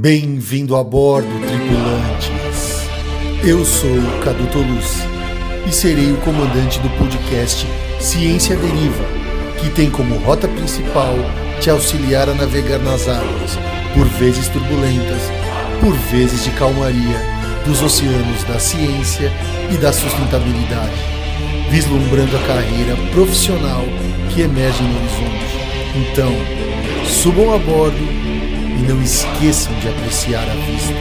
Bem-vindo a bordo, tripulantes. Eu sou o Cadu Toluz e serei o comandante do podcast Ciência Deriva, que tem como rota principal te auxiliar a navegar nas águas, por vezes turbulentas, por vezes de calmaria, dos oceanos da ciência e da sustentabilidade, vislumbrando a carreira profissional que emerge no horizonte. Então, subam a bordo não esqueçam de apreciar a vista.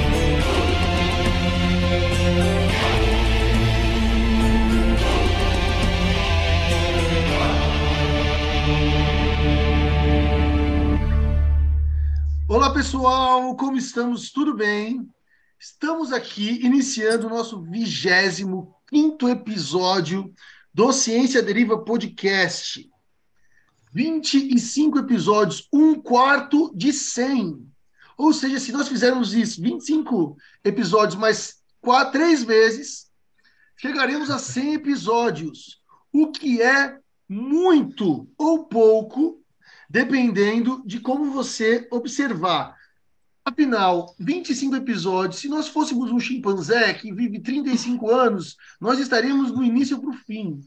Olá pessoal, como estamos? Tudo bem? Estamos aqui iniciando o nosso 25 quinto episódio do Ciência Deriva Podcast. 25 episódios, um quarto de 100. Ou seja, se nós fizermos isso, 25 episódios mais quatro, três vezes, chegaremos a 100 episódios, o que é muito ou pouco, dependendo de como você observar. Afinal, 25 episódios, se nós fôssemos um chimpanzé que vive 35 anos, nós estaríamos no início para o fim.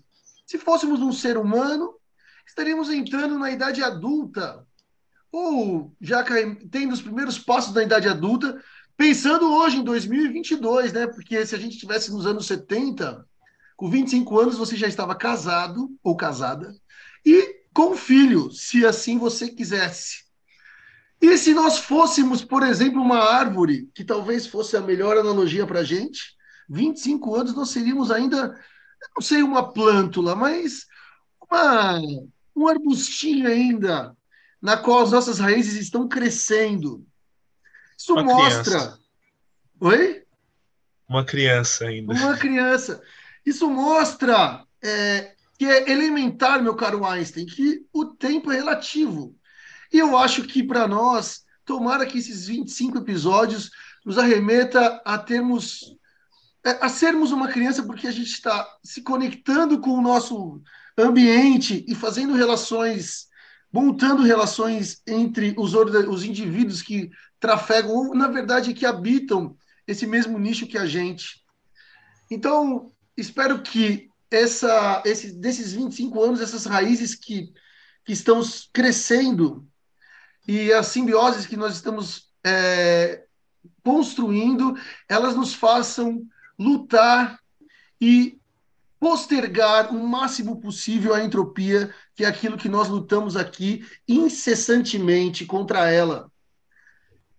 Se fôssemos um ser humano, estaríamos entrando na idade adulta, ou já tendo os primeiros passos da idade adulta, pensando hoje em 2022, né? Porque se a gente estivesse nos anos 70, com 25 anos você já estava casado ou casada e com filho, se assim você quisesse. E se nós fôssemos, por exemplo, uma árvore, que talvez fosse a melhor analogia para a gente, 25 anos nós seríamos ainda, não sei uma plântula, mas uma, um arbustinho ainda, na qual as nossas raízes estão crescendo. Isso Uma mostra. Criança. Oi? Uma criança ainda. Uma criança. Isso mostra é, que é elementar, meu caro Einstein, que o tempo é relativo. E eu acho que para nós, tomara que esses 25 episódios nos arremeta a termos é, a sermos uma criança porque a gente está se conectando com o nosso ambiente e fazendo relações montando relações entre os, os indivíduos que trafegam, ou na verdade que habitam esse mesmo nicho que a gente. Então, espero que essa, esse, desses 25 anos, essas raízes que, que estão crescendo e as simbioses que nós estamos é, construindo, elas nos façam lutar e postergar o máximo possível a entropia, que é aquilo que nós lutamos aqui incessantemente contra ela.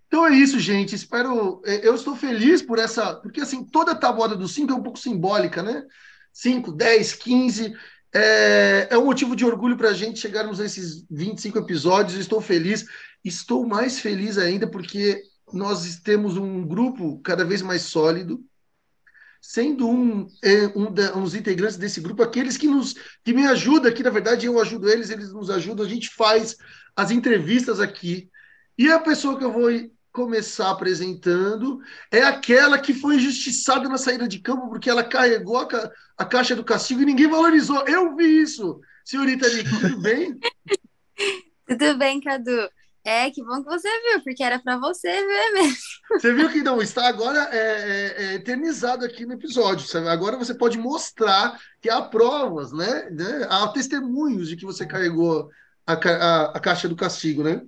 Então é isso, gente. Espero. É, eu estou feliz por essa. Porque, assim, toda a tabuada do 5 é um pouco simbólica, né? 5, 10, 15. É, é um motivo de orgulho para a gente chegarmos a esses 25 episódios. Estou feliz. Estou mais feliz ainda porque nós temos um grupo cada vez mais sólido sendo um, é, um uns integrantes desse grupo, aqueles que nos que me ajudam aqui, na verdade eu ajudo eles, eles nos ajudam, a gente faz as entrevistas aqui. E a pessoa que eu vou começar apresentando é aquela que foi injustiçada na saída de campo porque ela carregou a, ca a caixa do castigo e ninguém valorizou. Eu vi isso. Senhorita tudo bem? tudo bem, Cadu. É, que bom que você viu, porque era para você ver mesmo. Você viu que não está agora é, é, é, eternizado aqui no episódio. Sabe? Agora você pode mostrar que há provas, né? né? Há testemunhos de que você carregou a, a, a caixa do castigo, né?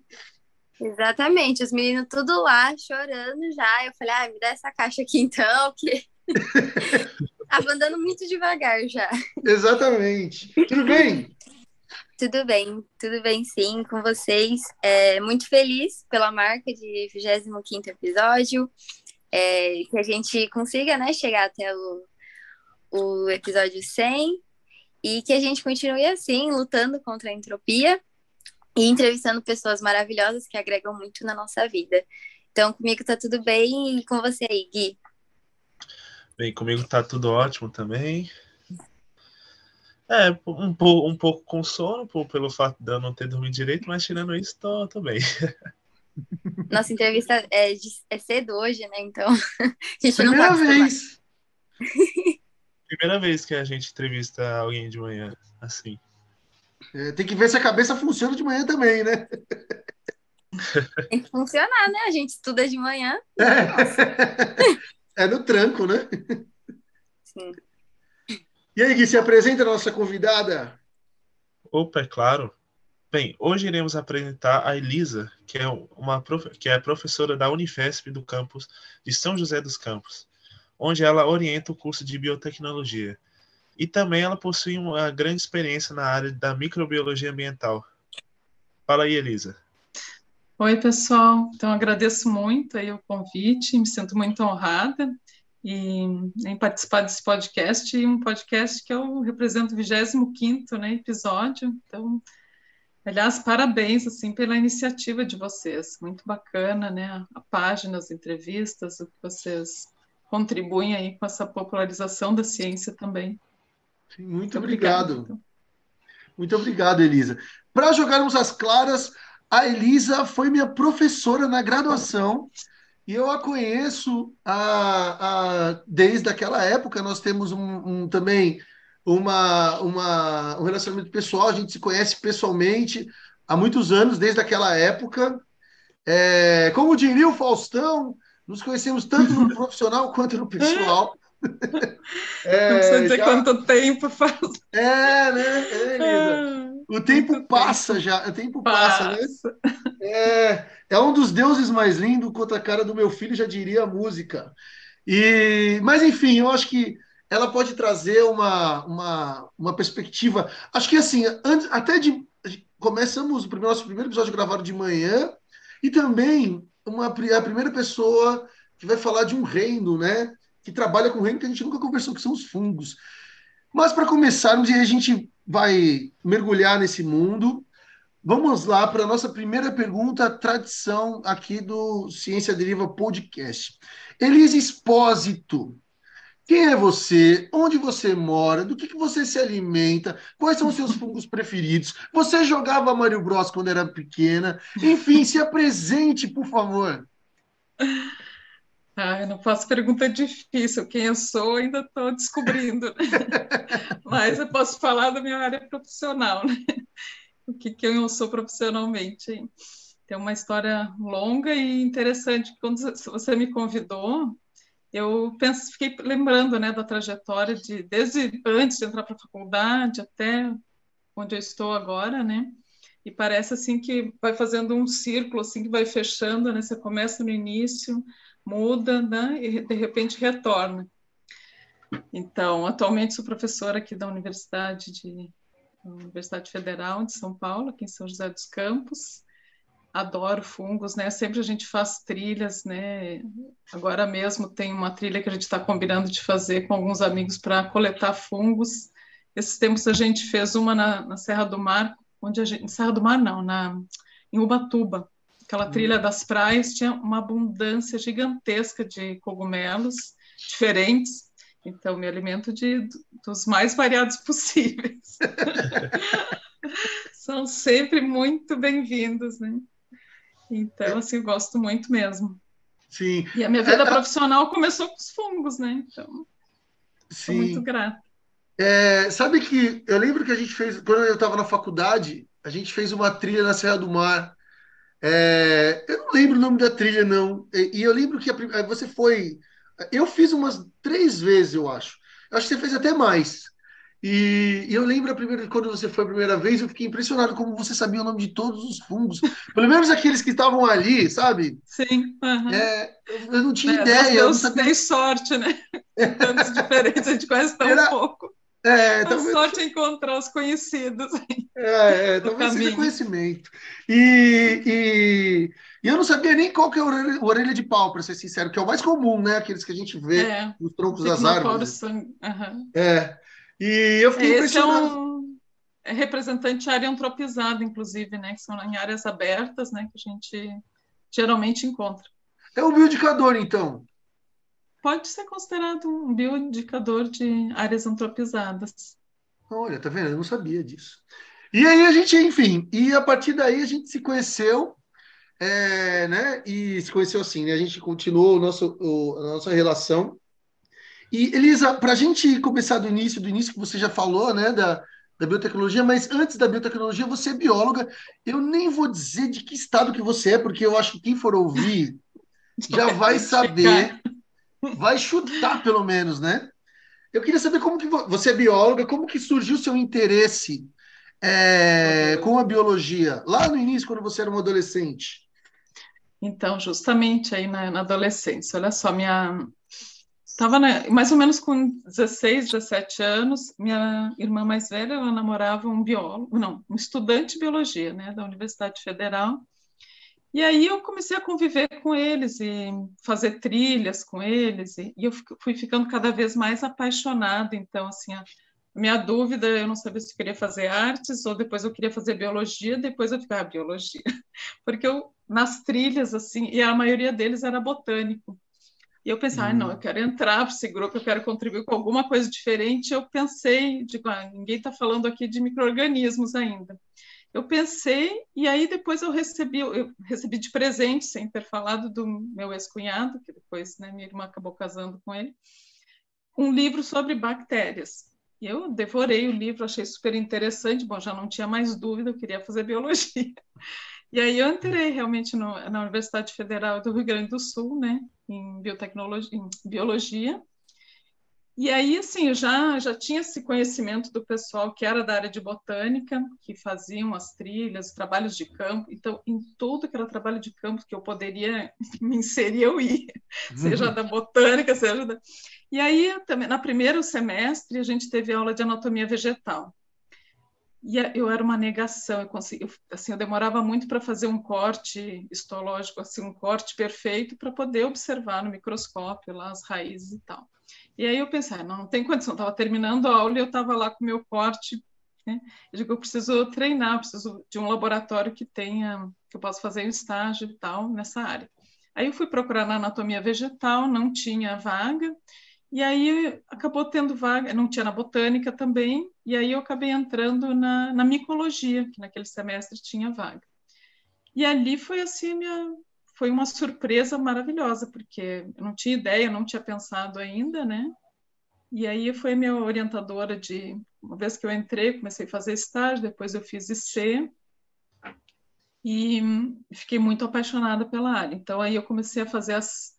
Exatamente, os meninos tudo lá chorando já. Eu falei, ah, me dá essa caixa aqui então, que tava andando muito devagar já. Exatamente. Tudo bem? Tudo bem, tudo bem sim, com vocês. É, muito feliz pela marca de 25 episódio, é, que a gente consiga né, chegar até o, o episódio 100 e que a gente continue assim, lutando contra a entropia e entrevistando pessoas maravilhosas que agregam muito na nossa vida. Então, comigo tá tudo bem e com você aí, Gui? Bem, comigo tá tudo ótimo também. É, um, pouco, um pouco com sono, por, pelo fato de eu não ter dormido direito, mas tirando isso, tô, tô bem. Nossa entrevista é, de, é cedo hoje, né? Então, a gente Primeira não tá vez! Primeira vez que a gente entrevista alguém de manhã, assim. É, tem que ver se a cabeça funciona de manhã também, né? Tem que funcionar, né? A gente estuda de manhã. É, é no tranco, né? Sim. E aí, Gui, se apresenta a nossa convidada? Opa, é claro. Bem, hoje iremos apresentar a Elisa, que é, uma, que é professora da Unifesp do campus de São José dos Campos, onde ela orienta o curso de biotecnologia. E também ela possui uma grande experiência na área da microbiologia ambiental. Fala aí, Elisa. Oi, pessoal. Então, agradeço muito aí o convite, me sinto muito honrada em, em participar desse podcast, e um podcast que eu represento o 25º né, episódio. Então, aliás, parabéns assim pela iniciativa de vocês. Muito bacana, né? A página, as entrevistas, o que vocês contribuem aí com essa popularização da ciência também. Sim, muito, muito obrigado. obrigado. Então. Muito obrigado, Elisa. Para jogarmos as claras, a Elisa foi minha professora na graduação e eu a conheço a, a, desde aquela época. Nós temos um, um, também uma, uma, um relacionamento pessoal, a gente se conhece pessoalmente há muitos anos, desde aquela época. É, como diria o Faustão, nos conhecemos tanto no profissional quanto no pessoal. É, não precisa dizer já... quanto tempo faz. É, né? É, Elisa. O tempo passa já, o tempo passa, passa né? É, é um dos deuses mais lindos, contra a cara do meu filho, já diria a música. E, mas, enfim, eu acho que ela pode trazer uma, uma, uma perspectiva. Acho que, assim, antes, até de. Começamos o nosso primeiro episódio gravado de manhã, e também uma, a primeira pessoa que vai falar de um reino, né? Que trabalha com reino que a gente nunca conversou, que são os fungos. Mas para começarmos, e a gente vai mergulhar nesse mundo. Vamos lá para a nossa primeira pergunta, tradição aqui do Ciência Deriva Podcast. Elise Espósito, quem é você? Onde você mora? Do que, que você se alimenta? Quais são os seus fungos preferidos? Você jogava Mario Bros quando era pequena? Enfim, se apresente, por favor. Ah, eu não faço pergunta difícil. Quem eu sou, ainda estou descobrindo. Mas eu posso falar da minha área profissional, né? O que, que eu sou profissionalmente. Tem uma história longa e interessante. Quando você me convidou, eu penso, fiquei lembrando né, da trajetória de desde antes de entrar para a faculdade até onde eu estou agora, né? E parece assim que vai fazendo um círculo assim que vai fechando, né? Você começa no início, muda, né? E de repente retorna. Então, atualmente sou professora aqui da Universidade de Universidade Federal de São Paulo, aqui em São José dos Campos. Adoro fungos, né? Sempre a gente faz trilhas, né? Agora mesmo tem uma trilha que a gente está combinando de fazer com alguns amigos para coletar fungos. Esses tempos a gente fez uma na, na Serra do Mar, onde a gente, Serra do Mar não, na em Ubatuba, aquela trilha das praias tinha uma abundância gigantesca de cogumelos diferentes. Então, me alimento de, dos mais variados possíveis. São sempre muito bem-vindos, né? Então, assim, eu gosto muito mesmo. Sim. E a minha vida é, profissional começou com os fungos, né? Então, sou muito grata. É, sabe que eu lembro que a gente fez, quando eu estava na faculdade, a gente fez uma trilha na Serra do Mar é, eu não lembro o nome da trilha, não. E, e eu lembro que a, você foi. Eu fiz umas três vezes, eu acho. Eu acho que você fez até mais. E, e eu lembro a primeira, quando você foi a primeira vez, eu fiquei impressionado como você sabia o nome de todos os fungos. Pelo menos aqueles que estavam ali, sabe? Sim. Uhum. É, eu, não tinha é, ideia. Eu não sabia... sorte, né? Tantos diferentes, a gente conhece tão Era... pouco. É, talvez... sorte é encontrar os conhecidos. É, é talvez seja conhecimento. E, e, e, eu não sabia nem qual que é a orelha, orelha de pau, para ser sincero, que é o mais comum, né? Aqueles que a gente vê é, nos troncos das árvores. Uhum. É. E eu fiquei Esse impressionado. É, um, é representante área antropizada, inclusive, né? Que são em áreas abertas, né? Que a gente geralmente encontra. É o bioindicador, então pode ser considerado um bioindicador de áreas antropizadas. Olha, tá vendo? Eu não sabia disso. E aí a gente, enfim, e a partir daí a gente se conheceu, é, né? E se conheceu assim, né? A gente continuou o nosso, o, a nossa relação. E, Elisa, para a gente começar do início, do início que você já falou, né? Da, da biotecnologia, mas antes da biotecnologia, você é bióloga. Eu nem vou dizer de que estado que você é, porque eu acho que quem for ouvir já vai saber, vai chutar pelo menos, né? Eu queria saber como que você é bióloga, como que surgiu o seu interesse é, com a biologia, lá no início, quando você era uma adolescente? Então, justamente aí na, na adolescência, olha só, minha, Estava mais ou menos com 16, 17 anos, minha irmã mais velha, ela namorava um biólogo, não, um estudante de biologia, né, da Universidade Federal. E aí eu comecei a conviver com eles e fazer trilhas com eles, e, eu fui ficando cada vez mais apaixonada. Então, assim, a minha dúvida, eu não sabia se eu queria fazer artes ou depois eu queria fazer biologia, depois eu ficava ah, biologia. Porque eu, nas trilhas, assim, e a maioria deles era botânico. E eu pensei, ah, não, eu hum. quero entrar para esse grupo, eu quero contribuir com alguma coisa diferente. Eu pensei, digo, ah, ninguém está falando aqui de micro-organismos ainda. Eu pensei, e aí depois eu recebi, eu recebi de presente, sem ter falado do meu ex-cunhado, que depois né, minha irmã acabou casando com ele, um livro sobre bactérias. E eu devorei o livro, achei super interessante. Bom, já não tinha mais dúvida, eu queria fazer biologia. E aí eu entrei realmente no, na Universidade Federal do Rio Grande do Sul, né, em biotecnologia, em biologia. E aí, assim, eu já, já tinha esse conhecimento do pessoal que era da área de botânica, que faziam as trilhas, os trabalhos de campo. Então, em tudo que era trabalho de campo que eu poderia me inserir, eu ia, seja da botânica, seja da... E aí, também, na primeiro semestre, a gente teve aula de anatomia vegetal. E eu era uma negação, eu, consegui, assim, eu demorava muito para fazer um corte histológico, assim, um corte perfeito para poder observar no microscópio lá as raízes e tal. E aí eu pensei, ah, não, não tem condição, estava terminando a aula e eu estava lá com o meu corte, né? Eu digo, eu preciso treinar, preciso de um laboratório que tenha, que eu possa fazer um estágio e tal nessa área. Aí eu fui procurar na anatomia vegetal, não tinha vaga, e aí acabou tendo vaga, não tinha na botânica também, e aí eu acabei entrando na, na micologia, que naquele semestre tinha vaga. E ali foi assim, minha, foi uma surpresa maravilhosa, porque eu não tinha ideia, não tinha pensado ainda, né? E aí foi minha orientadora de, uma vez que eu entrei, comecei a fazer estágio, depois eu fiz IC, e fiquei muito apaixonada pela área. Então aí eu comecei a fazer as,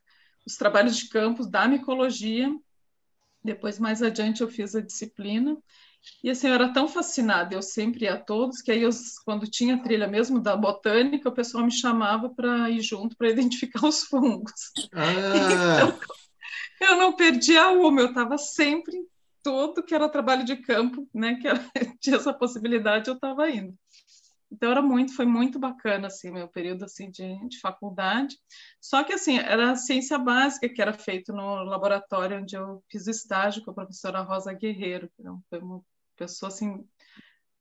os trabalhos de campo da micologia depois, mais adiante, eu fiz a disciplina. E assim, eu era tão fascinada, eu sempre ia a todos, que aí, eu, quando tinha trilha mesmo da botânica, o pessoal me chamava para ir junto para identificar os fungos. Ah. Então, eu não perdia uma, eu estava sempre tudo que era trabalho de campo, né, que era, tinha essa possibilidade, eu estava indo. Então era muito, foi muito bacana assim meu período assim de, de faculdade. Só que assim era a ciência básica que era feito no laboratório onde eu fiz o estágio com a professora Rosa Guerreiro, que foi uma pessoa assim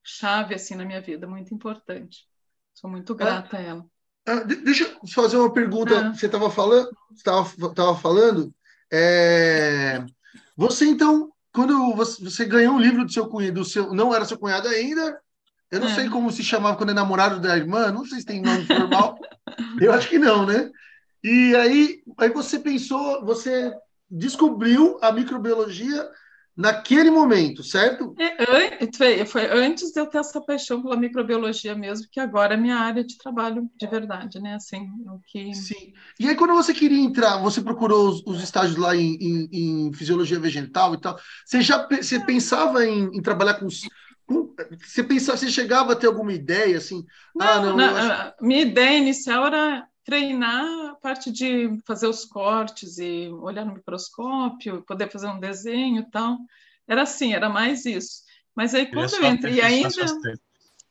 chave assim na minha vida, muito importante. Sou muito grata ah, a ela. Ah, deixa eu fazer uma pergunta. Ah. Você estava falando, estava falando. É... Você então, quando você, você ganhou um livro do seu cunhado, do seu, não era seu cunhado ainda, eu não é. sei como se chamava quando é namorado da irmã, não sei se tem nome formal. eu acho que não, né? E aí, aí você pensou, você descobriu a microbiologia naquele momento, certo? É, foi antes de eu ter essa paixão pela microbiologia mesmo, que agora é minha área de trabalho de verdade, né? Assim, o que... Sim. E aí, quando você queria entrar, você procurou os, os estágios lá em, em, em, fisiologia vegetal e tal, você já você pensava em, em trabalhar com você pensava, você chegava a ter alguma ideia assim? Não, ah, não. não acho... Minha ideia inicial era treinar parte de fazer os cortes e olhar no microscópio, poder fazer um desenho e tal. Era assim, era mais isso. Mas aí quando eu entrei ainda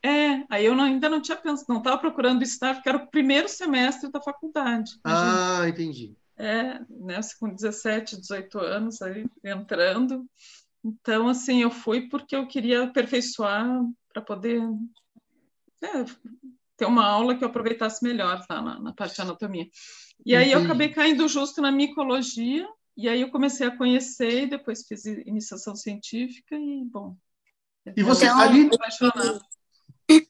é, aí eu não, ainda não tinha pensado, não estava procurando estágio, que era o primeiro semestre da faculdade. Imagina. Ah, entendi. É, né, com 17, 18 anos aí entrando. Então, assim, eu fui porque eu queria aperfeiçoar para poder é, ter uma aula que eu aproveitasse melhor tá, na, na parte de anatomia. E aí eu acabei caindo justo na micologia, e aí eu comecei a conhecer, e depois fiz iniciação científica, e bom. E você então, ali.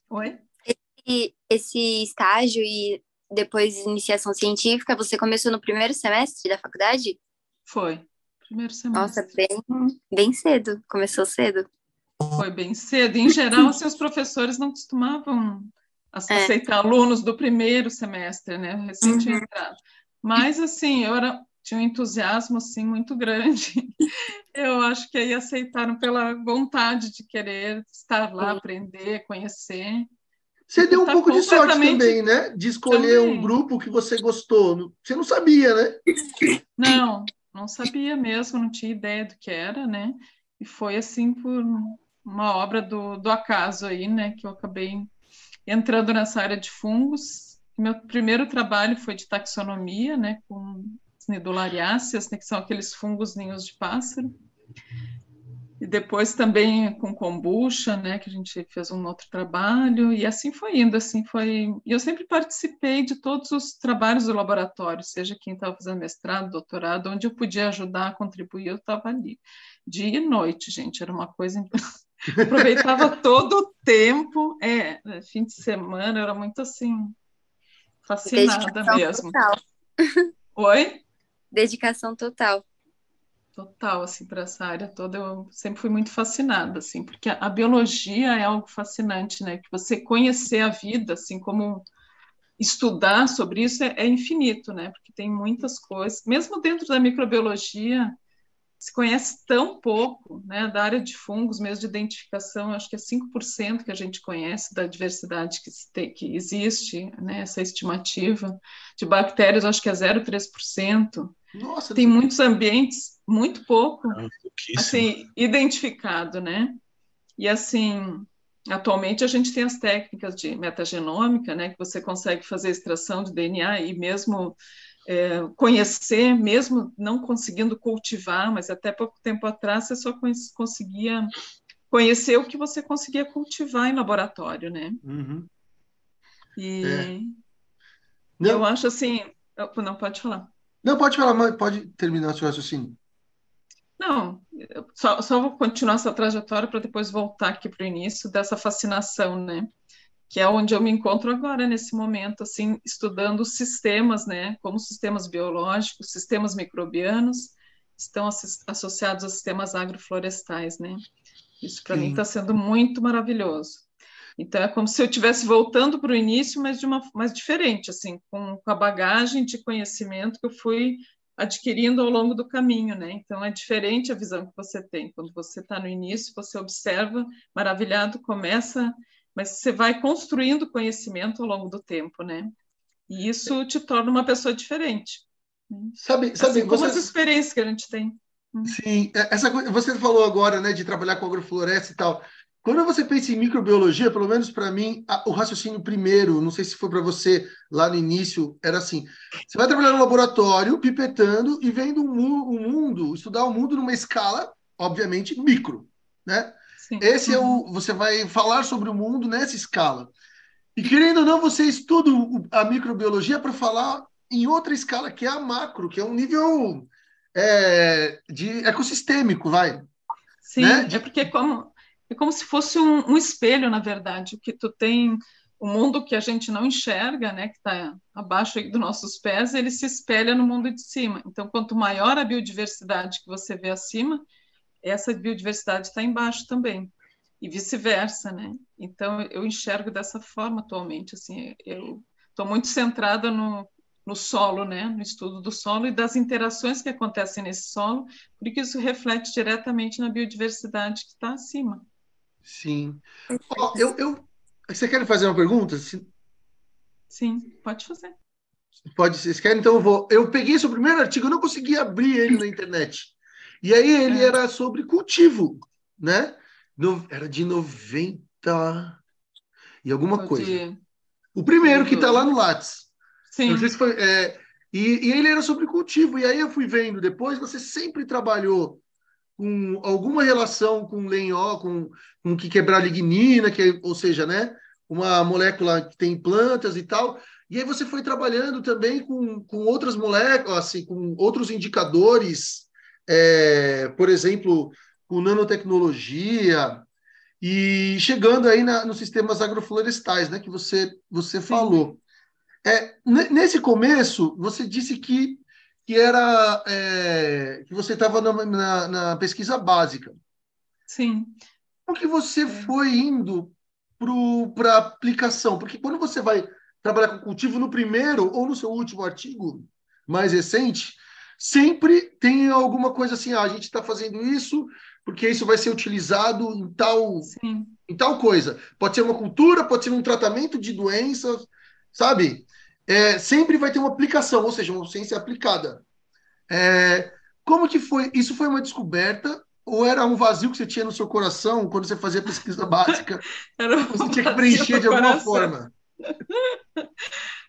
Oi? Esse, esse estágio e depois iniciação científica, você começou no primeiro semestre da faculdade? Foi primeiro semestre. Nossa, bem, bem cedo, começou cedo. foi bem cedo. Em geral, assim, os professores não costumavam. Aceitar é. alunos do primeiro semestre, né? Tinha uhum. entrado. Mas, assim, eu era, tinha um entusiasmo, assim, muito grande. Eu acho que aí aceitaram pela vontade de querer estar lá, aprender, conhecer. Você deu um tá pouco de sorte também, né? De escolher também. um grupo que você gostou. Você não sabia, né? Não, não sabia mesmo, não tinha ideia do que era, né? E foi assim por uma obra do, do acaso aí, né? Que eu acabei entrando nessa área de fungos. Meu primeiro trabalho foi de taxonomia, né? Com nidulariáceas, né, que são aqueles fungos ninhos de pássaro. E depois também com kombucha, né, que a gente fez um outro trabalho, e assim foi indo, assim foi. E eu sempre participei de todos os trabalhos do laboratório, seja quem estava fazendo mestrado, doutorado, onde eu podia ajudar, contribuir, eu estava ali. Dia e noite, gente, era uma coisa. Aproveitava todo o tempo, é, fim de semana, era muito assim, fascinada Dedicação mesmo. Total. Oi? Dedicação total total assim para essa área toda eu sempre fui muito fascinada assim porque a, a, biologia é algo fascinante né que você conhecer a vida assim como estudar sobre isso é, é, infinito né porque tem muitas coisas mesmo dentro da microbiologia se conhece tão pouco né da área de fungos mesmo de identificação acho que é 5% que a gente conhece da diversidade que, tem, que existe né essa estimativa de bactérias acho que é 0,3% nossa, tem muitos ambientes muito pouco é assim identificado, né? E assim, atualmente a gente tem as técnicas de metagenômica, né, que você consegue fazer extração de DNA e mesmo é, conhecer, mesmo não conseguindo cultivar, mas até pouco tempo atrás você só conseguia conhecer o que você conseguia cultivar em laboratório, né? Uhum. E é. eu acho assim, não pode falar. Não, pode falar, pode terminar seu raciocínio. Não, só, só vou continuar essa trajetória para depois voltar aqui para o início dessa fascinação, né? Que é onde eu me encontro agora, nesse momento, assim, estudando sistemas, né? Como sistemas biológicos, sistemas microbianos estão associados a sistemas agroflorestais, né? Isso para mim está sendo muito maravilhoso. Então é como se eu estivesse voltando para o início, mas de uma mais diferente, assim, com, com, a bagagem de conhecimento que eu fui adquirindo ao longo do caminho, né? Então é diferente a visão que você tem quando você está no início, você observa, maravilhado, começa, mas você vai construindo conhecimento ao longo do tempo, né? E isso te torna uma pessoa diferente. Sabe, sabe assim, como as experiências que a gente tem. Sim, é, essa coisa, você falou agora, né, de trabalhar com agrofloresta e tal. Quando você pensa em microbiologia, pelo menos para mim, a, o raciocínio primeiro, não sei se foi para você lá no início, era assim: você vai trabalhar no laboratório, pipetando e vendo o um, um mundo, estudar o mundo numa escala, obviamente, micro, né? Sim. Esse é o. Você vai falar sobre o mundo nessa escala. E querendo ou não, você estuda a microbiologia para falar em outra escala, que é a macro, que é um nível é, de ecossistêmico, vai. Sim, né? é porque como é como se fosse um, um espelho, na verdade, o que tu tem o mundo que a gente não enxerga, né, que está abaixo dos nossos pés, ele se espelha no mundo de cima. Então, quanto maior a biodiversidade que você vê acima, essa biodiversidade está embaixo também e vice-versa, né? Então, eu enxergo dessa forma atualmente, assim, eu estou muito centrada no, no solo, né, no estudo do solo e das interações que acontecem nesse solo, porque isso reflete diretamente na biodiversidade que está acima. Sim. Oh, eu, eu, você quer fazer uma pergunta? Sim, pode fazer. Pode, vocês querem? Então eu vou. Eu peguei esse primeiro artigo, eu não consegui abrir ele na internet. E aí ele é. era sobre cultivo, né? No, era de 90 e alguma coisa. De... O primeiro que está lá no Lattes. Sim. Não sei se foi. É, e, e ele era sobre cultivo. E aí eu fui vendo depois, você sempre trabalhou com alguma relação com lenhó, com, com que quebrar lignina, que, ou seja, né, uma molécula que tem plantas e tal. E aí você foi trabalhando também com, com outras moléculas, assim, com outros indicadores, é, por exemplo, com nanotecnologia, e chegando aí na, nos sistemas agroflorestais, né, que você, você falou. É, nesse começo, você disse que que era é, que você estava na, na, na, pesquisa básica. Sim. como que você foi indo para a aplicação? Porque quando você vai trabalhar com cultivo no primeiro ou no seu último artigo mais recente, sempre tem alguma coisa assim, ah, a gente está fazendo isso porque isso vai ser utilizado em tal, em tal coisa. Pode ser uma cultura, pode ser um tratamento de doenças, sabe? É, sempre vai ter uma aplicação, ou seja, uma ciência aplicada. É, como que foi? Isso foi uma descoberta ou era um vazio que você tinha no seu coração quando você fazia pesquisa básica? era um você tinha que preencher de alguma coração. forma.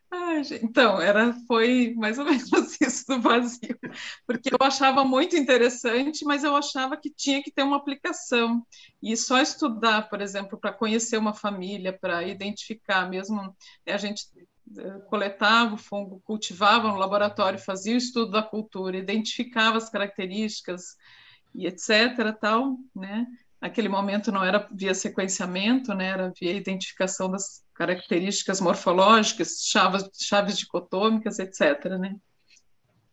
Então, era, foi mais ou menos isso do vazio, porque eu achava muito interessante, mas eu achava que tinha que ter uma aplicação. E só estudar, por exemplo, para conhecer uma família, para identificar mesmo, né, a gente eh, coletava o fungo, cultivava no laboratório, fazia o estudo da cultura, identificava as características, e etc. Tal, né? Naquele momento não era via sequenciamento, né? Era via identificação das características morfológicas, chaves, chaves dicotômicas, etc. Né?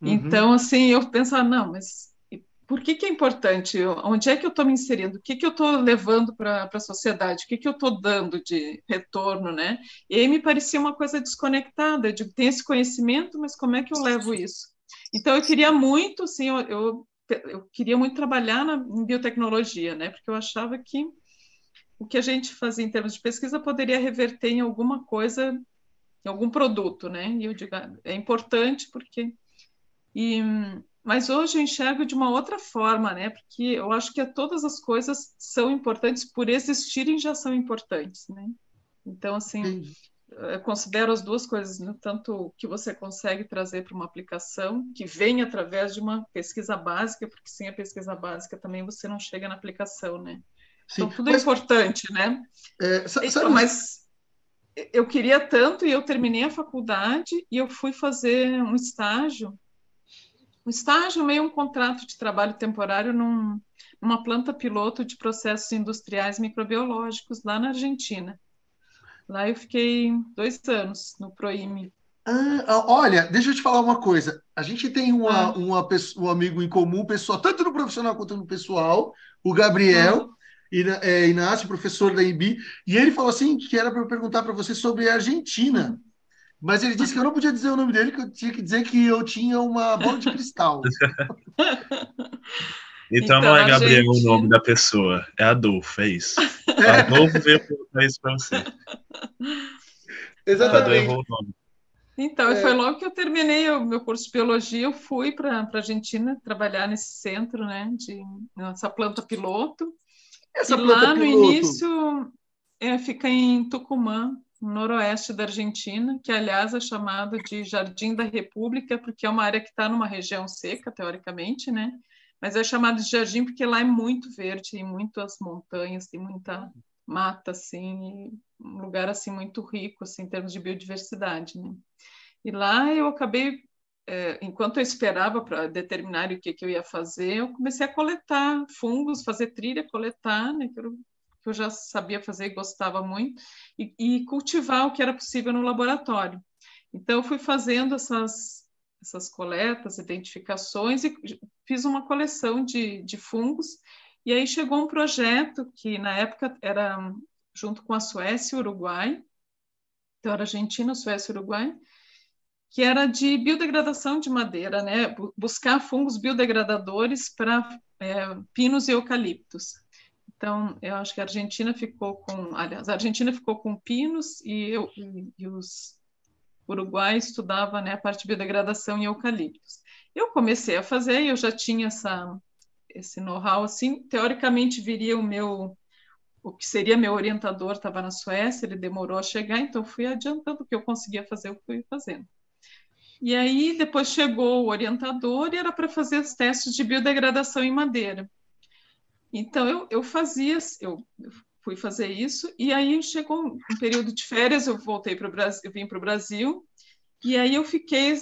Uhum. Então, assim, eu pensava, não, mas por que, que é importante? Onde é que eu estou me inserindo? O que, que eu estou levando para a sociedade? O que, que eu estou dando de retorno, né? E aí me parecia uma coisa desconectada. Eu digo, tem esse conhecimento, mas como é que eu levo isso? Então, eu queria muito, assim, eu, eu eu queria muito trabalhar na, em biotecnologia, né? Porque eu achava que o que a gente fazia em termos de pesquisa poderia reverter em alguma coisa, em algum produto, né? E eu digo, é importante porque e mas hoje eu enxergo de uma outra forma, né? Porque eu acho que todas as coisas são importantes por existirem já são importantes, né? Então assim, Entendi considero as duas coisas, né? tanto o que você consegue trazer para uma aplicação, que vem através de uma pesquisa básica, porque sem a pesquisa básica também você não chega na aplicação, né? Sim, então, tudo é mas, é importante, né? É, sabe, então, mas eu queria tanto e eu terminei a faculdade e eu fui fazer um estágio, um estágio meio um contrato de trabalho temporário num, numa planta piloto de processos industriais microbiológicos lá na Argentina. Lá eu fiquei dois anos no Proime. Ah, olha, deixa eu te falar uma coisa. A gente tem uma, ah. uma, um amigo em comum, pessoal, tanto no profissional quanto no pessoal, o Gabriel ah. é, Inácio, professor da IB, e ele falou assim que era para eu perguntar para você sobre a Argentina. Mas ele disse que eu não podia dizer o nome dele, que eu tinha que dizer que eu tinha uma bola de cristal. Então, então, não é Gabriel gente... o nome da pessoa, é Adolfo, é isso. Adolfo veio perguntar isso para você. Exatamente. Então, é. foi logo que eu terminei o meu curso de biologia, eu fui para a Argentina trabalhar nesse centro, né, de nessa planta piloto. Essa e planta lá piloto. no início é, fica em Tucumã, no noroeste da Argentina, que aliás é chamado de Jardim da República, porque é uma área que está numa região seca, teoricamente, né? Mas é chamado de jardim porque lá é muito verde, tem muitas montanhas, tem muita mata, assim, um lugar assim muito rico, assim, em termos de biodiversidade, né? E lá eu acabei, é, enquanto eu esperava para determinar o que, que eu ia fazer, eu comecei a coletar fungos, fazer trilha, coletar, né? Que eu, que eu já sabia fazer e gostava muito, e, e cultivar o que era possível no laboratório. Então, eu fui fazendo essas essas coletas, identificações e fiz uma coleção de, de fungos. E aí chegou um projeto que na época era junto com a Suécia e o Uruguai, então era Argentina, Suécia e Uruguai, que era de biodegradação de madeira, né? Buscar fungos biodegradadores para é, pinos e eucaliptos. Então, eu acho que a Argentina ficou com, aliás, a Argentina ficou com pinos e, eu, e, os Uruguai estudava né, a parte de biodegradação em eucaliptos. Eu comecei a fazer, eu já tinha essa, esse know-how, assim, teoricamente viria o meu, o que seria meu orientador estava na Suécia, ele demorou a chegar, então fui adiantando o que eu conseguia fazer, eu fui fazendo. E aí depois chegou o orientador e era para fazer os testes de biodegradação em madeira. Então eu, eu fazia, eu, eu fui fazer isso. E aí chegou um período de férias, eu voltei para o Brasil, eu vim para o Brasil. E aí eu fiquei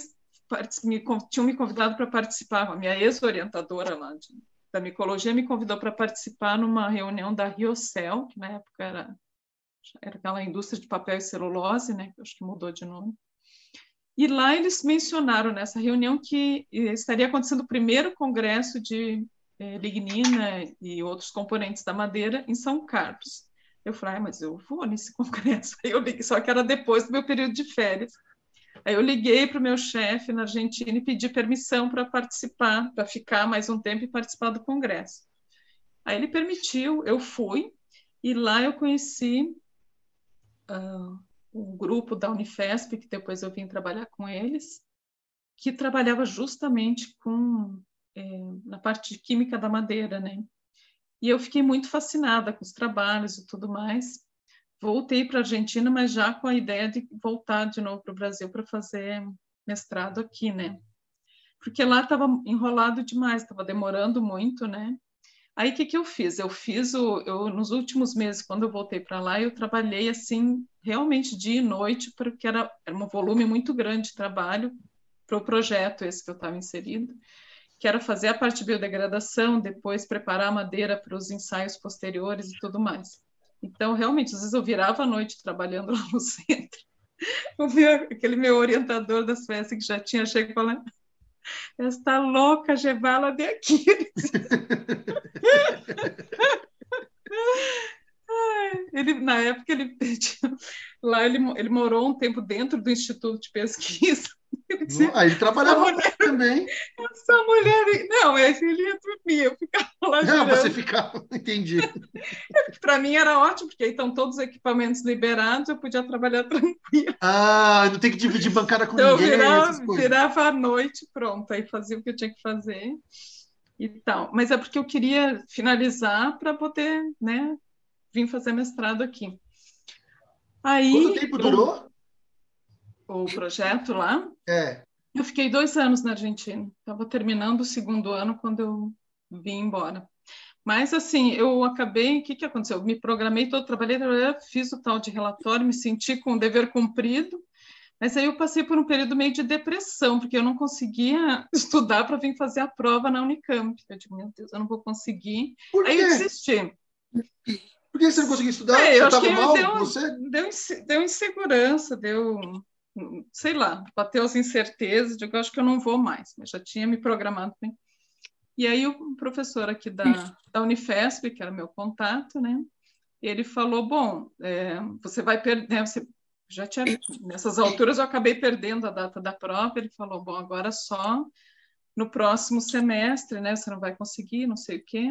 me, tinham me convidado para participar, a minha ex-orientadora lá de, da micologia me convidou para participar numa reunião da Riocel, que na época era era aquela indústria de papel e celulose, né, acho que mudou de nome. E lá eles mencionaram nessa reunião que estaria acontecendo o primeiro congresso de é, lignina e outros componentes da madeira em São Carlos. Eu falei, ah, mas eu vou nesse congresso. Aí eu liguei, só que era depois do meu período de férias. Aí eu liguei para o meu chefe na Argentina e pedi permissão para participar, para ficar mais um tempo e participar do congresso. Aí ele permitiu, eu fui, e lá eu conheci uh, um grupo da Unifesp, que depois eu vim trabalhar com eles, que trabalhava justamente com é, na parte de química da madeira, né? E eu fiquei muito fascinada com os trabalhos e tudo mais. Voltei para a Argentina, mas já com a ideia de voltar de novo para o Brasil para fazer mestrado aqui, né? Porque lá estava enrolado demais, estava demorando muito, né? Aí o que, que eu fiz? Eu fiz o, eu nos últimos meses, quando eu voltei para lá, eu trabalhei assim realmente dia e noite, porque era, era um volume muito grande de trabalho para o projeto esse que eu estava inserido, que era fazer a parte de biodegradação, depois preparar a madeira para os ensaios posteriores e tudo mais. Então, realmente, às vezes eu virava a noite trabalhando lá no centro. Meu, aquele meu orientador das festas que já tinha chegado falando, esta louca, Gevala de aqui. ele, na época, ele lá ele, ele morou um tempo dentro do Instituto de Pesquisa Dizia, aí ele trabalhava mulher, também. Essa mulher. Não, ele ia dormir, eu ficava lá. Não, você ficava, entendi. Para mim era ótimo, porque aí estão todos os equipamentos liberados, eu podia trabalhar tranquilo. Ah, não tem que dividir bancada com então, ninguém. Virava, virava à noite, pronto, aí fazia o que eu tinha que fazer e tal. Mas é porque eu queria finalizar para poder, né, vir fazer mestrado aqui. Aí, Quanto tempo durou? o projeto lá. É. Eu fiquei dois anos na Argentina. Estava terminando o segundo ano quando eu vim embora. Mas, assim, eu acabei. O que, que aconteceu? Eu me programei todo, trabalhei, fiz o tal de relatório, me senti com o dever cumprido. Mas aí eu passei por um período meio de depressão, porque eu não conseguia estudar para vir fazer a prova na Unicamp. Eu digo, meu Deus, eu não vou conseguir. Aí eu desisti. Por que você não conseguiu estudar? É, você estava mal? Deu, você? Deu, deu insegurança, deu sei lá, bateu as incertezas, digo, acho que eu não vou mais, mas já tinha me programado. Né? E aí o professor aqui da, da Unifesp, que era meu contato, né, ele falou, bom, é, você vai perder, né, você já tinha, nessas alturas eu acabei perdendo a data da prova, ele falou, bom, agora só no próximo semestre, né, você não vai conseguir, não sei o quê,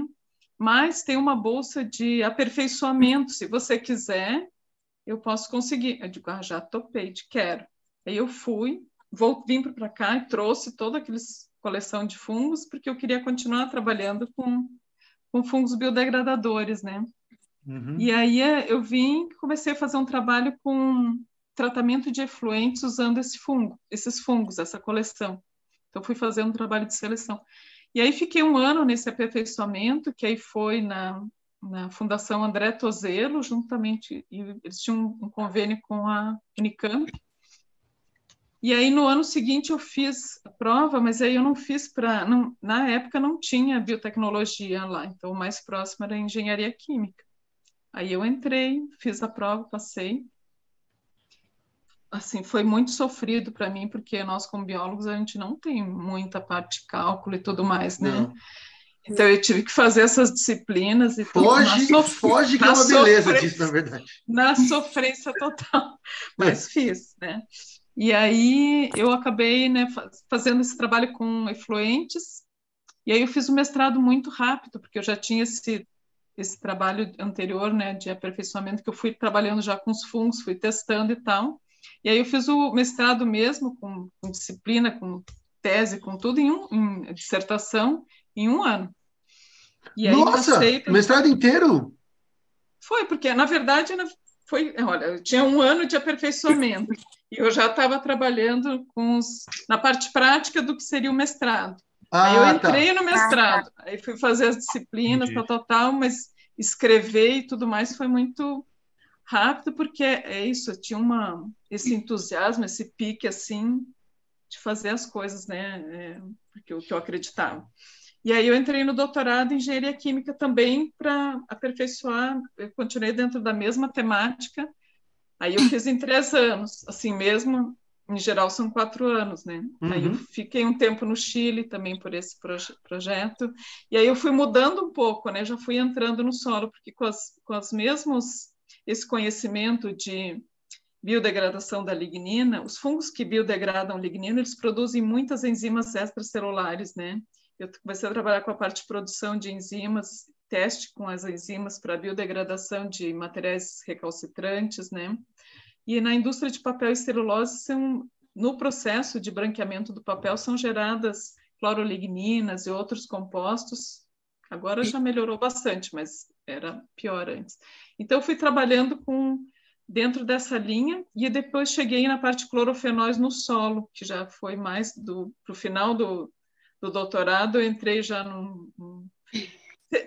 mas tem uma bolsa de aperfeiçoamento, se você quiser, eu posso conseguir. Eu digo, ah, já topei, te quero. Aí eu fui, vou, vim para cá e trouxe toda aquela coleção de fungos, porque eu queria continuar trabalhando com, com fungos biodegradadores, né? Uhum. E aí eh, eu vim comecei a fazer um trabalho com tratamento de efluentes usando esse fungo, esses fungos, essa coleção. Então fui fazendo um trabalho de seleção. E aí fiquei um ano nesse aperfeiçoamento, que aí foi na na Fundação André Tozelo, juntamente, eles tinham um convênio com a Unicamp. E aí, no ano seguinte, eu fiz a prova, mas aí eu não fiz para. Na época, não tinha biotecnologia lá, então o mais próximo era engenharia química. Aí eu entrei, fiz a prova, passei. Assim, foi muito sofrido para mim, porque nós, como biólogos, a gente não tem muita parte de cálculo e tudo mais, né? Não. Então eu tive que fazer essas disciplinas e foge, sof... foge que é uma beleza disso, na verdade. Na sofrência total, mas é. fiz, né? E aí eu acabei né, fazendo esse trabalho com efluentes, e aí eu fiz o mestrado muito rápido, porque eu já tinha esse, esse trabalho anterior, né, de aperfeiçoamento, que eu fui trabalhando já com os fungos, fui testando e tal. E aí eu fiz o mestrado mesmo, com, com disciplina, com tese, com tudo em, um, em dissertação, em um ano. E aí Nossa, mestrado inteiro? Foi, porque na verdade foi, olha, eu tinha um ano de aperfeiçoamento e eu já estava trabalhando com os, na parte prática do que seria o mestrado. Ah, aí eu entrei tá. no mestrado, aí fui fazer as disciplinas, tal, tal, tal, mas escrever e tudo mais foi muito rápido, porque é isso, eu tinha uma, esse entusiasmo, esse pique, assim, de fazer as coisas, né, é, porque o que eu acreditava. E aí eu entrei no doutorado em engenharia química também para aperfeiçoar, eu continuei dentro da mesma temática. Aí eu fiz em três anos, assim mesmo, em geral são quatro anos, né? Uhum. Aí eu fiquei um tempo no Chile também por esse proje projeto, e aí eu fui mudando um pouco, né? Já fui entrando no solo, porque com, as, com os mesmos, esse conhecimento de biodegradação da lignina, os fungos que biodegradam lignina, eles produzem muitas enzimas extracelulares, né? Eu comecei a trabalhar com a parte de produção de enzimas, teste com as enzimas para biodegradação de materiais recalcitrantes, né? E na indústria de papel e celulose, são, no processo de branqueamento do papel, são geradas cloroligninas e outros compostos. Agora já melhorou bastante, mas era pior antes. Então, fui trabalhando com dentro dessa linha e depois cheguei na parte de clorofenóis no solo, que já foi mais do para o final do, do doutorado, eu entrei já num, num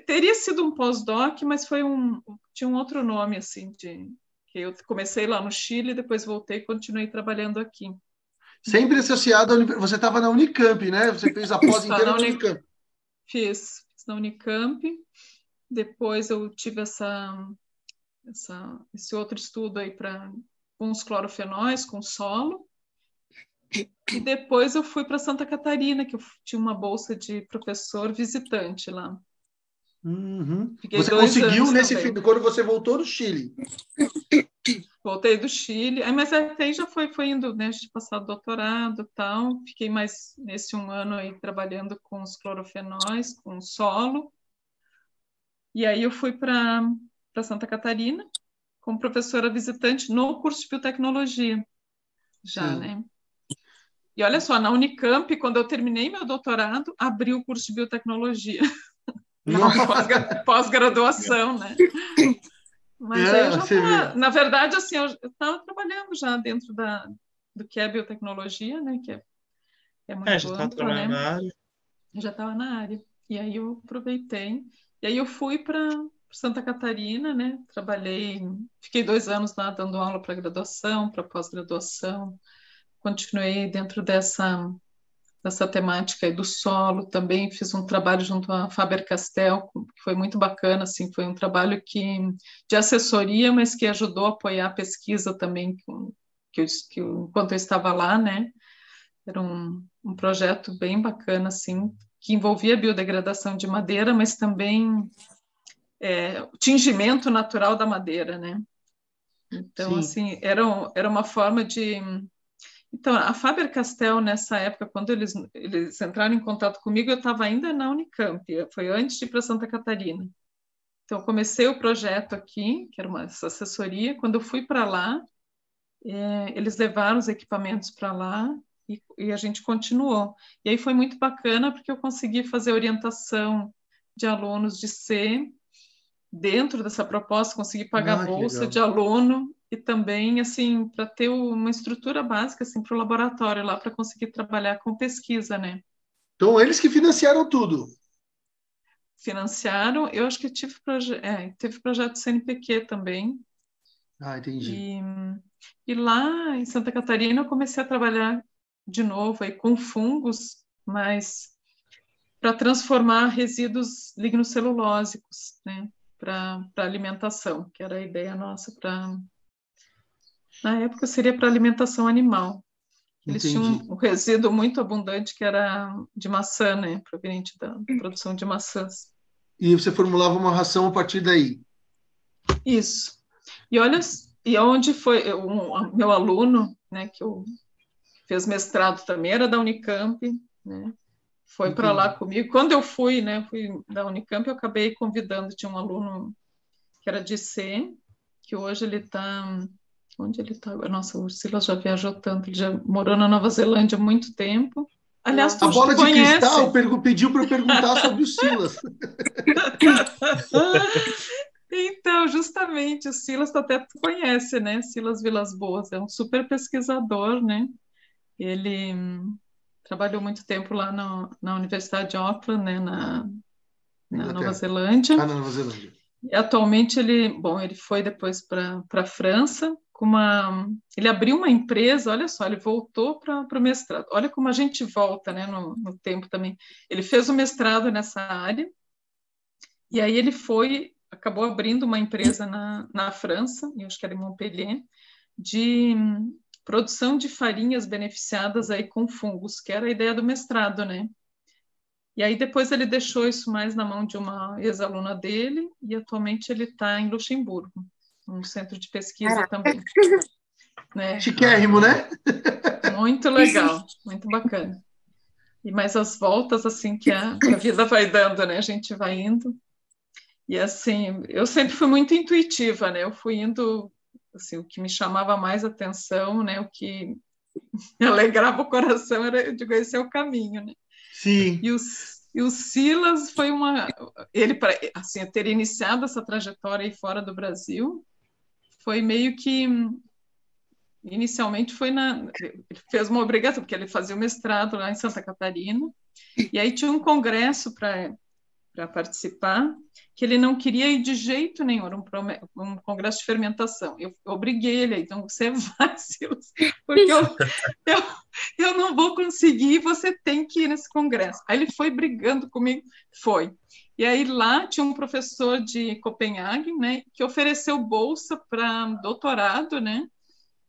teria sido um pós-doc, mas foi um tinha um outro nome assim de que eu comecei lá no Chile, depois voltei e continuei trabalhando aqui. Sempre associado você estava na Unicamp, né? Você fez a pós inteira na Unicamp. Fiz, fiz na Unicamp. Depois eu tive essa essa, esse outro estudo aí para com os clorofenóis, com solo. E depois eu fui para Santa Catarina, que eu tinha uma bolsa de professor visitante lá. Uhum. Você conseguiu nesse fim, quando você voltou do Chile? Voltei do Chile, aí, mas até aí já foi, foi indo, né? De passar doutorado tal. Fiquei mais nesse um ano aí trabalhando com os clorofenóis, com o solo. E aí eu fui para para Santa Catarina como professora visitante no curso de biotecnologia, já, Sim. né? E olha só, na Unicamp, quando eu terminei meu doutorado, abri o curso de biotecnologia. Pós-graduação, né? Mas é, eu já tava, na verdade, assim, eu estava trabalhando já dentro da, do que é biotecnologia, né? Que é, é muito é, já amplo, né? na área. Já estava na área. E aí eu aproveitei. E aí eu fui para Santa Catarina, né? Trabalhei, fiquei dois anos lá dando aula para graduação, para pós-graduação. Continuei dentro dessa dessa temática aí do solo. Também fiz um trabalho junto à Faber-Castell, que foi muito bacana. Assim, foi um trabalho que de assessoria, mas que ajudou a apoiar a pesquisa também que, eu, que eu, enquanto eu estava lá, né? Era um, um projeto bem bacana, assim, que envolvia biodegradação de madeira, mas também é, o tingimento natural da madeira, né? Então, Sim. assim, era, era uma forma de... Então, a Faber-Castell, nessa época, quando eles, eles entraram em contato comigo, eu estava ainda na Unicamp, foi antes de ir para Santa Catarina. Então, eu comecei o projeto aqui, que era uma assessoria. Quando eu fui para lá, é, eles levaram os equipamentos para lá e, e, a gente continuou. E aí foi muito bacana, porque eu consegui fazer orientação de alunos de C dentro dessa proposta, conseguir pagar ah, bolsa de aluno e também, assim, para ter uma estrutura básica, assim, para o laboratório lá, para conseguir trabalhar com pesquisa, né? Então, eles que financiaram tudo? Financiaram, eu acho que tive, proje é, teve projeto CNPq também. Ah, entendi. E, e lá em Santa Catarina eu comecei a trabalhar de novo aí com fungos, mas para transformar resíduos lignocelulósicos, né? para alimentação, que era a ideia nossa para. Na época seria para alimentação animal. Eles Entendi. tinham um resíduo muito abundante que era de maçã, né? Proveniente da produção de maçãs. E você formulava uma ração a partir daí? Isso. E olha, e onde foi um, meu aluno, né, que eu fez mestrado também era da Unicamp, né? foi para lá comigo. Quando eu fui, né, fui da Unicamp, eu acabei convidando, tinha um aluno que era de C, que hoje ele está onde ele está? Nossa, o Silas já viajou tanto, ele já morou na Nova Zelândia há muito tempo. Aliás, a bola de conhece. cristal pediu para perguntar sobre o Silas. então, justamente, o Silas até tu conhece, né? Silas Vilas Boas é um super pesquisador, né? Ele trabalhou muito tempo lá no, na Universidade de Auckland, né, na, na Nova Zelândia. Ah, na Nova Zelândia. E atualmente ele, bom, ele foi depois para a França com uma, ele abriu uma empresa, olha só, ele voltou para o mestrado. Olha como a gente volta, né, no, no tempo também. Ele fez o mestrado nessa área e aí ele foi, acabou abrindo uma empresa na, na França, eu acho que era em Montpellier, de produção de farinhas beneficiadas aí com fungos, que era a ideia do mestrado, né? E aí depois ele deixou isso mais na mão de uma ex-aluna dele e atualmente ele está em Luxemburgo, um centro de pesquisa Caraca. também. né? Chiquérrimo, né? Muito legal, muito bacana. E mais as voltas assim que a, que a vida vai dando, né? A gente vai indo. E assim, eu sempre fui muito intuitiva, né? Eu fui indo assim, o que me chamava mais atenção, né? O que me alegrava o coração era de conhecer o caminho, né? Sim. E o, e o Silas foi uma. Ele, assim, ter iniciado essa trajetória aí fora do Brasil, foi meio que. Inicialmente foi na. Ele fez uma obrigação, porque ele fazia o mestrado lá em Santa Catarina, e aí tinha um congresso para para participar, que ele não queria ir de jeito nenhum, era um, um congresso de fermentação. Eu, obriguei ele, então você vai, Silas, porque eu, eu, eu não vou conseguir, você tem que ir nesse congresso. Aí ele foi brigando comigo, foi. E aí lá tinha um professor de Copenhague, né, que ofereceu bolsa para doutorado, né,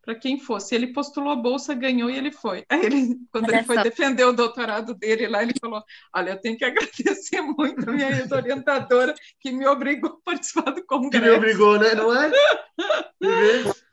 para quem fosse. Ele postulou a bolsa, ganhou e ele foi. Aí ele, quando Olha ele foi só. defender o doutorado dele lá, ele falou: Olha, eu tenho que agradecer muito a minha orientadora que me obrigou a participar do congresso. Que me obrigou, né? Não é?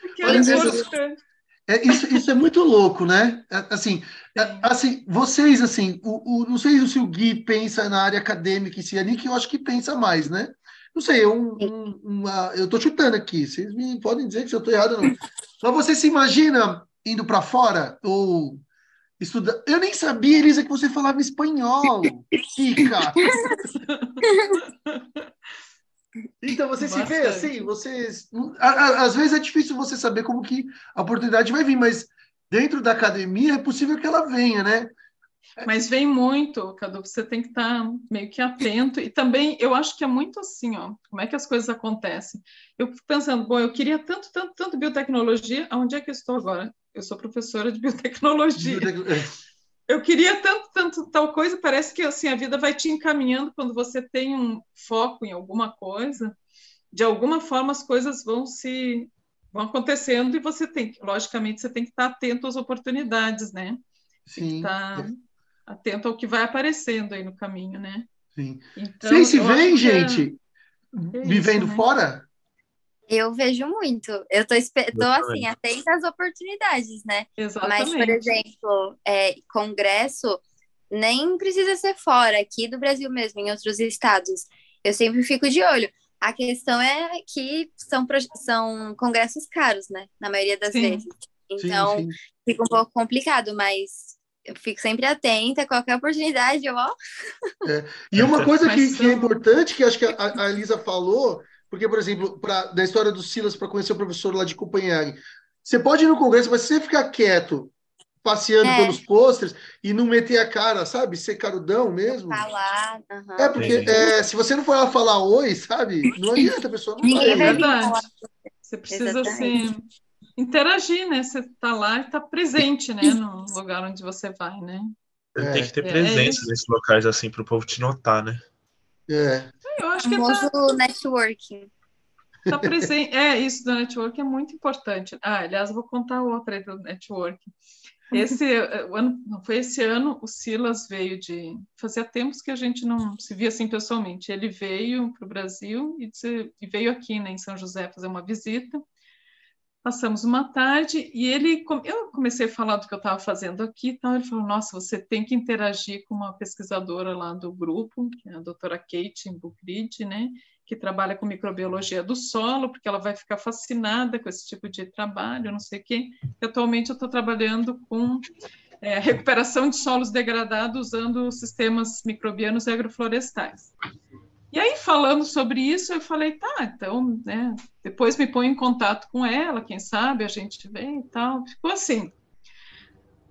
Porque era importante. É, isso, isso é muito louco, né? É, assim, é, assim vocês, assim, o, o, não sei se o Gui pensa na área acadêmica em si ali, que eu acho que pensa mais, né? Não sei, um, um, uma, eu estou chutando aqui, vocês me podem dizer que eu estou errado ou não. Mas você se imagina indo para fora ou estudar? Eu nem sabia, Elisa, que você falava espanhol. Fica. Então você Bastante. se vê assim, vocês às vezes é difícil você saber como que a oportunidade vai vir, mas dentro da academia é possível que ela venha, né? Mas vem muito, Cadu, você tem que estar tá meio que atento. E também eu acho que é muito assim, ó, como é que as coisas acontecem. Eu fico pensando, bom, eu queria tanto, tanto, tanto biotecnologia, aonde é que eu estou agora? Eu sou professora de biotecnologia. É. Eu queria tanto, tanto tal coisa, parece que assim a vida vai te encaminhando quando você tem um foco em alguma coisa. De alguma forma as coisas vão se vão acontecendo e você tem, logicamente, você tem que estar atento às oportunidades, né? Sim. Estar atento ao que vai aparecendo aí no caminho, né? Sim. Então, Vocês se veem, é gente, é... vivendo né? fora? Eu vejo muito. Eu tô, tô assim, atenta às oportunidades, né? Exatamente. Mas, por exemplo, é, congresso nem precisa ser fora, aqui do Brasil mesmo, em outros estados. Eu sempre fico de olho. A questão é que são, são congressos caros, né? Na maioria das sim. vezes. Então, sim, sim. fica um pouco complicado, mas eu fico sempre atenta, qualquer oportunidade, eu, ó. É. E uma coisa que, que, é importante, que acho que a, a Elisa falou, porque, por exemplo, pra, da história do Silas para conhecer o professor lá de Copenhague, você pode ir no congresso, mas se você ficar quieto, passeando é. pelos pôsteres e não meter a cara, sabe? Ser carudão mesmo. Falar. Uhum. É, porque é, se você não for lá falar oi, sabe? Não adianta, a pessoa não Ninguém vai. É verdade. Você precisa, assim, interagir, né? Você tá lá e tá presente, né? No lugar onde você vai, né? É, tem que ter é, presença é nesses locais, assim, para o povo te notar, né? É. Eu acho que tá... networking. Tá presente. É, isso do networking é muito importante. Ah, aliás, vou contar outra aí do networking. Esse o ano, não foi esse ano, o Silas veio de. Fazia tempos que a gente não se via assim pessoalmente. Ele veio para o Brasil e, e, veio aqui né, em São José fazer uma visita. Passamos uma tarde e ele, eu comecei a falar do que eu estava fazendo aqui, então ele falou: Nossa, você tem que interagir com uma pesquisadora lá do grupo, que é a doutora Kate Bucrid, né, que trabalha com microbiologia do solo, porque ela vai ficar fascinada com esse tipo de trabalho, não sei o quê. Atualmente eu estou trabalhando com é, recuperação de solos degradados usando sistemas microbianos e agroflorestais. E aí, falando sobre isso, eu falei, tá, então, né, depois me põe em contato com ela, quem sabe a gente vem e tal. Ficou assim.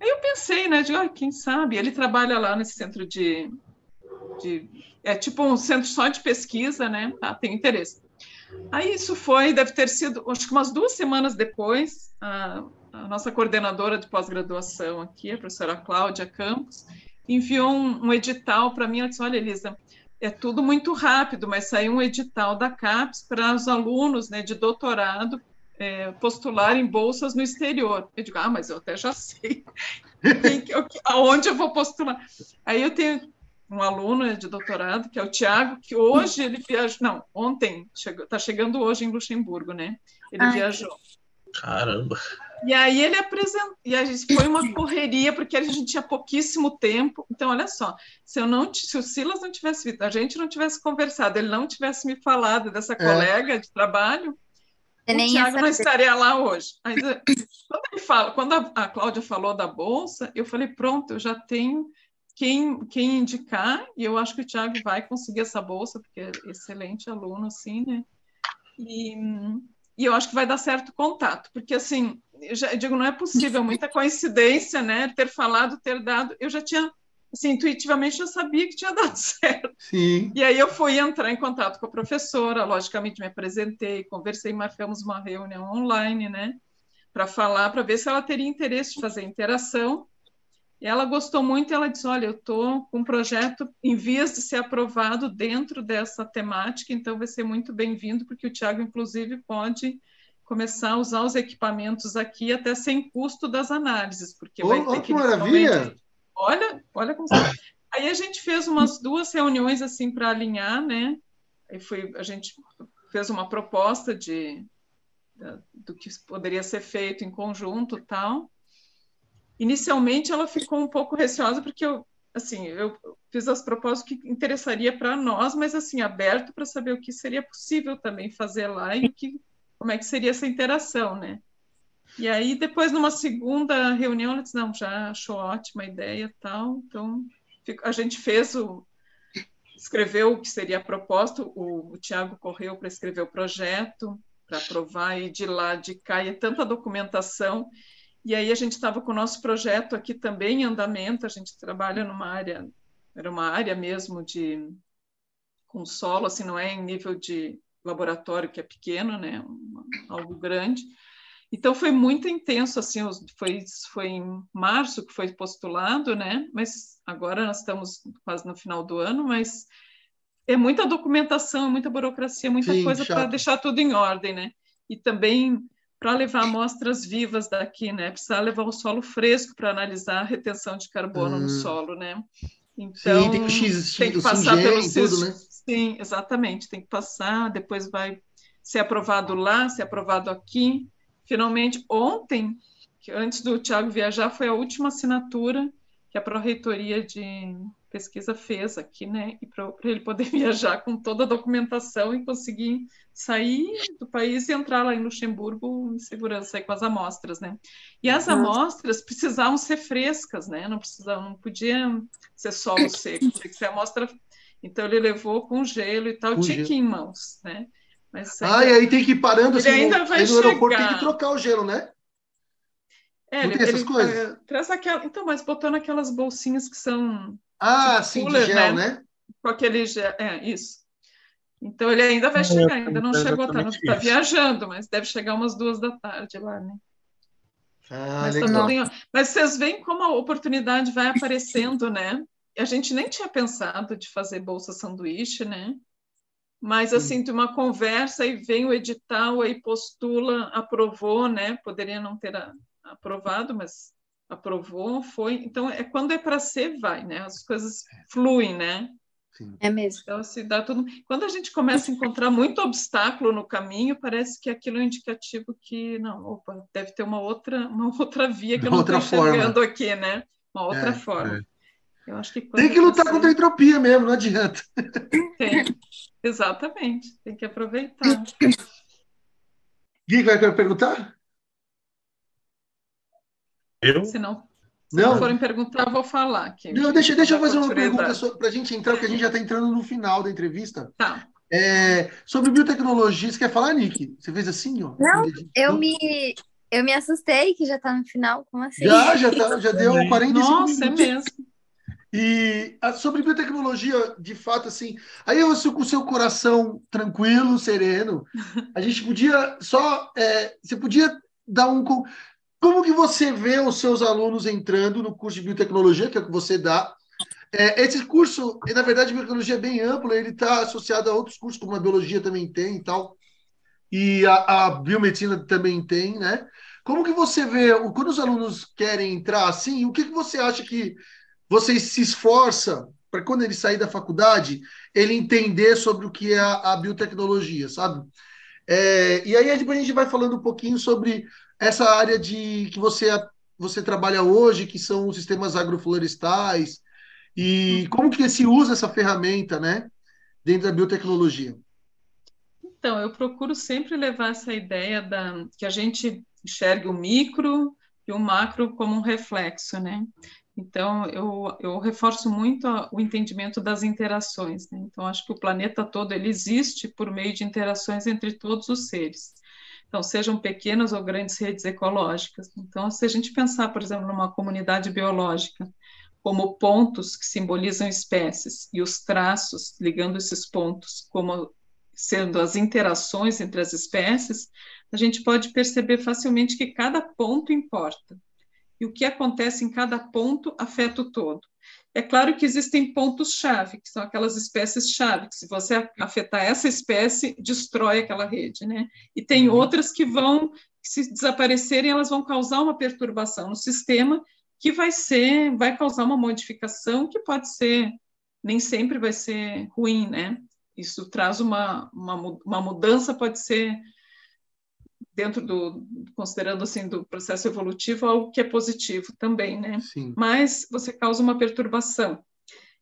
Aí eu pensei, né, de, ah, quem sabe, ele trabalha lá nesse centro de, de, é tipo um centro só de pesquisa, né, tá, tem interesse. Aí isso foi, deve ter sido, acho que umas duas semanas depois, a, a nossa coordenadora de pós-graduação aqui, a professora Cláudia Campos, enviou um, um edital para mim, ela disse, olha, Elisa, é tudo muito rápido, mas saiu um edital da CAPES para os alunos né, de doutorado é, postular em bolsas no exterior. Eu digo, ah, mas eu até já sei aonde eu vou postular. Aí eu tenho um aluno de doutorado, que é o Tiago, que hoje ele viajou, não, ontem, está chegando hoje em Luxemburgo, né? Ele Ai, viajou. Caramba! E aí ele apresentou, e a gente foi uma correria, porque a gente tinha pouquíssimo tempo. Então, olha só, se eu não se o Silas não tivesse visto, a gente não tivesse conversado, ele não tivesse me falado dessa é. colega de trabalho, eu o Thiago não estaria lá hoje. Aí, quando ele fala, quando a, a Cláudia falou da bolsa, eu falei, pronto, eu já tenho quem, quem indicar, e eu acho que o Thiago vai conseguir essa bolsa, porque é excelente aluno, assim, né? E, e eu acho que vai dar certo contato, porque assim, eu, já, eu digo, não é possível, muita coincidência, né? Ter falado, ter dado, eu já tinha, assim, intuitivamente eu sabia que tinha dado certo. Sim. E aí eu fui entrar em contato com a professora, logicamente me apresentei, conversei, marcamos uma reunião online, né? Para falar, para ver se ela teria interesse de fazer interação e ela gostou muito, ela disse: Olha, eu estou com um projeto em vias de ser aprovado dentro dessa temática, então vai ser muito bem-vindo, porque o Tiago, inclusive, pode começar a usar os equipamentos aqui até sem custo das análises, porque oh, vai ter oh, que. maravilha! Olha, olha como. Aí a gente fez umas duas reuniões assim para alinhar, né? Aí foi, a gente fez uma proposta de do que poderia ser feito em conjunto, tal. Inicialmente ela ficou um pouco receosa porque eu, assim, eu fiz as propostas que interessaria para nós, mas assim, aberto para saber o que seria possível também fazer lá e que, como é que seria essa interação, né? E aí depois numa segunda reunião ela disse, não, já achou ótima a ideia tal, então a gente fez o escreveu o que seria a proposta, o, o Tiago correu para escrever o projeto, para aprovar e de lá de cá, e é tanta documentação e aí a gente estava com o nosso projeto aqui também em andamento, a gente trabalha numa área, era uma área mesmo de com solo, assim, não é em nível de laboratório que é pequeno, né, uma, algo grande. Então foi muito intenso, assim, foi, foi em março que foi postulado, né, mas agora nós estamos quase no final do ano, mas é muita documentação, muita burocracia, muita Sim, coisa para deixar tudo em ordem, né, e também para levar amostras vivas daqui, né? Precisa levar o solo fresco para analisar a retenção de carbono hum. no solo, né? Então, Sim, tem que, X, tem que passar pelo tudo, né? Sim, exatamente, tem que passar, depois vai ser aprovado lá, ser aprovado aqui. Finalmente, ontem, antes do Tiago viajar, foi a última assinatura que a Pró-Reitoria de pesquisa fez aqui, né? E para ele poder viajar com toda a documentação e conseguir sair do país e entrar lá em Luxemburgo em segurança aí com as amostras, né? E as amostras precisavam ser frescas, né? Não precisavam, não podia ser solo seco, tinha que ser amostra. Então ele levou com gelo e tal, com tinha gelo. que ir em mãos, né? Mas ainda... Ah, e aí tem que ir parando assim, ainda vai no aeroporto tem que trocar o gelo, né? É, não ele, tem essas ele, coisas? Traz aquela, então, mas botou naquelas bolsinhas que são ah, tipo, sim, cooler, de gel, né? né? Com aquele gel, é, isso. Então ele ainda vai chegar, ainda não chegou, tá, tá viajando, mas deve chegar umas duas da tarde lá, né? Ah, mas, tá em... mas vocês veem como a oportunidade vai aparecendo, né? A gente nem tinha pensado de fazer bolsa sanduíche, né? Mas assim, de uma conversa e vem o edital, aí postula, aprovou, né? Poderia não ter aprovado, mas aprovou, foi. Então, é quando é para ser, vai, né? As coisas fluem, né? Sim. É mesmo. Então, se dá tudo. Quando a gente começa a encontrar muito obstáculo no caminho, parece que aquilo é um indicativo que, não, opa, deve ter uma outra, uma outra via que eu não estou enxergando aqui, né? Uma outra é, forma. É. Eu acho que tem que lutar você... contra a entropia mesmo, não adianta. Tem, exatamente. Tem que aproveitar. Gui, vai perguntar? Eu? Se não, se não. forem perguntar, vou falar. Aqui, não, deixa, deixa eu fazer uma pergunta para a gente entrar, porque a gente já está entrando no final da entrevista. Tá. É, sobre biotecnologia, você quer falar, Nick? Você fez assim, ó? Não, eu me, eu me assustei que já está no final, como assim? Já, já, tá, já deu 45 Nossa, minutos. é mesmo. E a, sobre biotecnologia, de fato, assim, aí você com o seu coração tranquilo, sereno, a gente podia só, é, você podia dar um, como que você vê os seus alunos entrando no curso de biotecnologia, que é o que você dá? É, esse curso, na verdade, biotecnologia é bem amplo, ele está associado a outros cursos, como a biologia também tem e tal. e a, a biomedicina também tem, né? Como que você vê, quando os alunos querem entrar assim, o que, que você acha que você se esforça para quando ele sair da faculdade, ele entender sobre o que é a, a biotecnologia, sabe? É, e aí depois a gente vai falando um pouquinho sobre essa área de que você, você trabalha hoje, que são os sistemas agroflorestais, e como que se usa essa ferramenta, né, dentro da biotecnologia. Então, eu procuro sempre levar essa ideia da que a gente enxergue o micro e o macro como um reflexo, né? Então, eu, eu reforço muito a, o entendimento das interações. Né? Então, acho que o planeta todo ele existe por meio de interações entre todos os seres. Então, sejam pequenas ou grandes redes ecológicas. Então, se a gente pensar, por exemplo, numa comunidade biológica, como pontos que simbolizam espécies, e os traços ligando esses pontos como sendo as interações entre as espécies, a gente pode perceber facilmente que cada ponto importa e o que acontece em cada ponto afeta o todo. É claro que existem pontos-chave, que são aquelas espécies-chave, que se você afetar essa espécie, destrói aquela rede, né? E tem uhum. outras que vão, se desaparecerem, elas vão causar uma perturbação no sistema que vai ser, vai causar uma modificação que pode ser, nem sempre vai ser ruim, né? Isso traz uma, uma, uma mudança, pode ser dentro do, considerando assim, do processo evolutivo, algo que é positivo também, né? Sim. Mas você causa uma perturbação.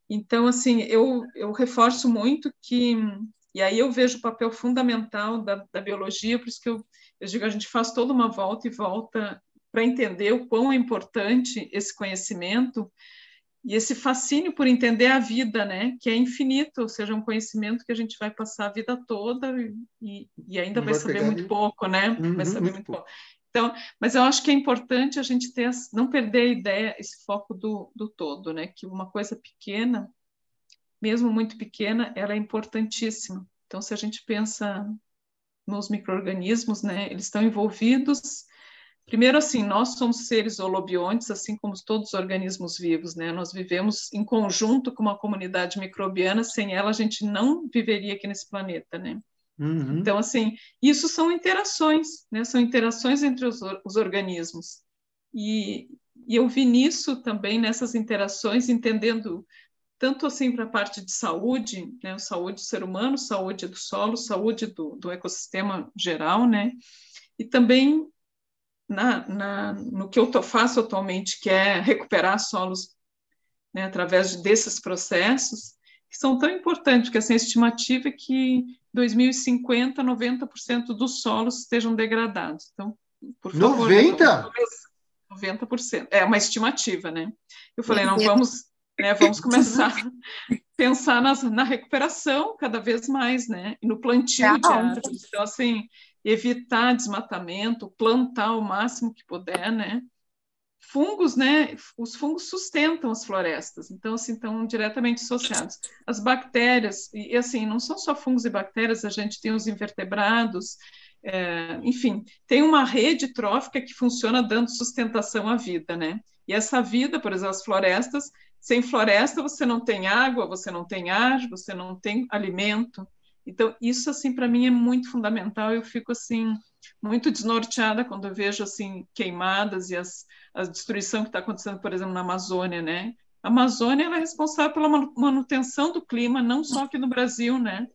Então, assim, eu, eu reforço muito que, e aí eu vejo o papel fundamental da, da biologia, por isso que eu, eu digo, a gente faz toda uma volta e volta para entender o quão é importante esse conhecimento, e esse fascínio por entender a vida, né, que é infinito, ou seja, um conhecimento que a gente vai passar a vida toda e, e ainda vai, vai, saber muito ali. pouco, né? Uhum, vai saber muito pouco. pouco. Então, mas eu acho que é importante a gente ter, não perder a ideia, esse foco do, do todo, né? Que uma coisa pequena, mesmo muito pequena, ela é importantíssima. Então, se a gente pensa nos micro-organismos, né? Eles estão envolvidos Primeiro, assim, nós somos seres holobiontes, assim como todos os organismos vivos, né? Nós vivemos em conjunto com uma comunidade microbiana, sem ela a gente não viveria aqui nesse planeta, né? Uhum. Então, assim, isso são interações, né? São interações entre os, os organismos. E, e eu vi nisso também, nessas interações, entendendo tanto assim para a parte de saúde, né? Saúde do ser humano, saúde do solo, saúde do, do ecossistema geral, né? E também na, na, no que eu tô, faço atualmente, que é recuperar solos né, através desses processos, que são tão importantes, que assim, a estimativa é que em 2050, 90% dos solos estejam degradados. Então, por favor... 90%? 90%. É uma estimativa, né? Eu falei, não, vamos, né, vamos começar a pensar nas, na recuperação cada vez mais, né? E no plantio de árvores. Então, assim, evitar desmatamento, plantar o máximo que puder, né? Fungos, né? Os fungos sustentam as florestas, então assim estão diretamente associados. As bactérias e assim não são só fungos e bactérias, a gente tem os invertebrados, é, enfim, tem uma rede trófica que funciona dando sustentação à vida, né? E essa vida, por exemplo, as florestas, sem floresta você não tem água, você não tem ar, você não tem alimento. Então, isso, assim, para mim é muito fundamental. Eu fico, assim, muito desnorteada quando eu vejo, assim, queimadas e as, a destruição que está acontecendo, por exemplo, na Amazônia, né? A Amazônia é responsável pela manutenção do clima, não só aqui no Brasil, né?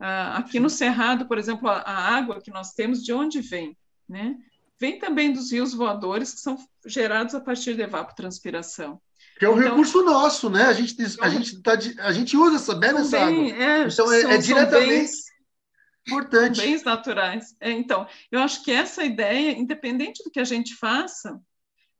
Ah, aqui no Cerrado, por exemplo, a, a, água que nós temos, de onde vem? Né? Vem também dos rios voadores, que são gerados a partir de evapotranspiração. Que é um então, recurso nosso, né? A gente, a, gente tá, a gente usa essa bebe essa água. É, então é, são, é diretamente bens, importante. Bens naturais. É, então, eu acho que essa ideia, independente do que a gente faça,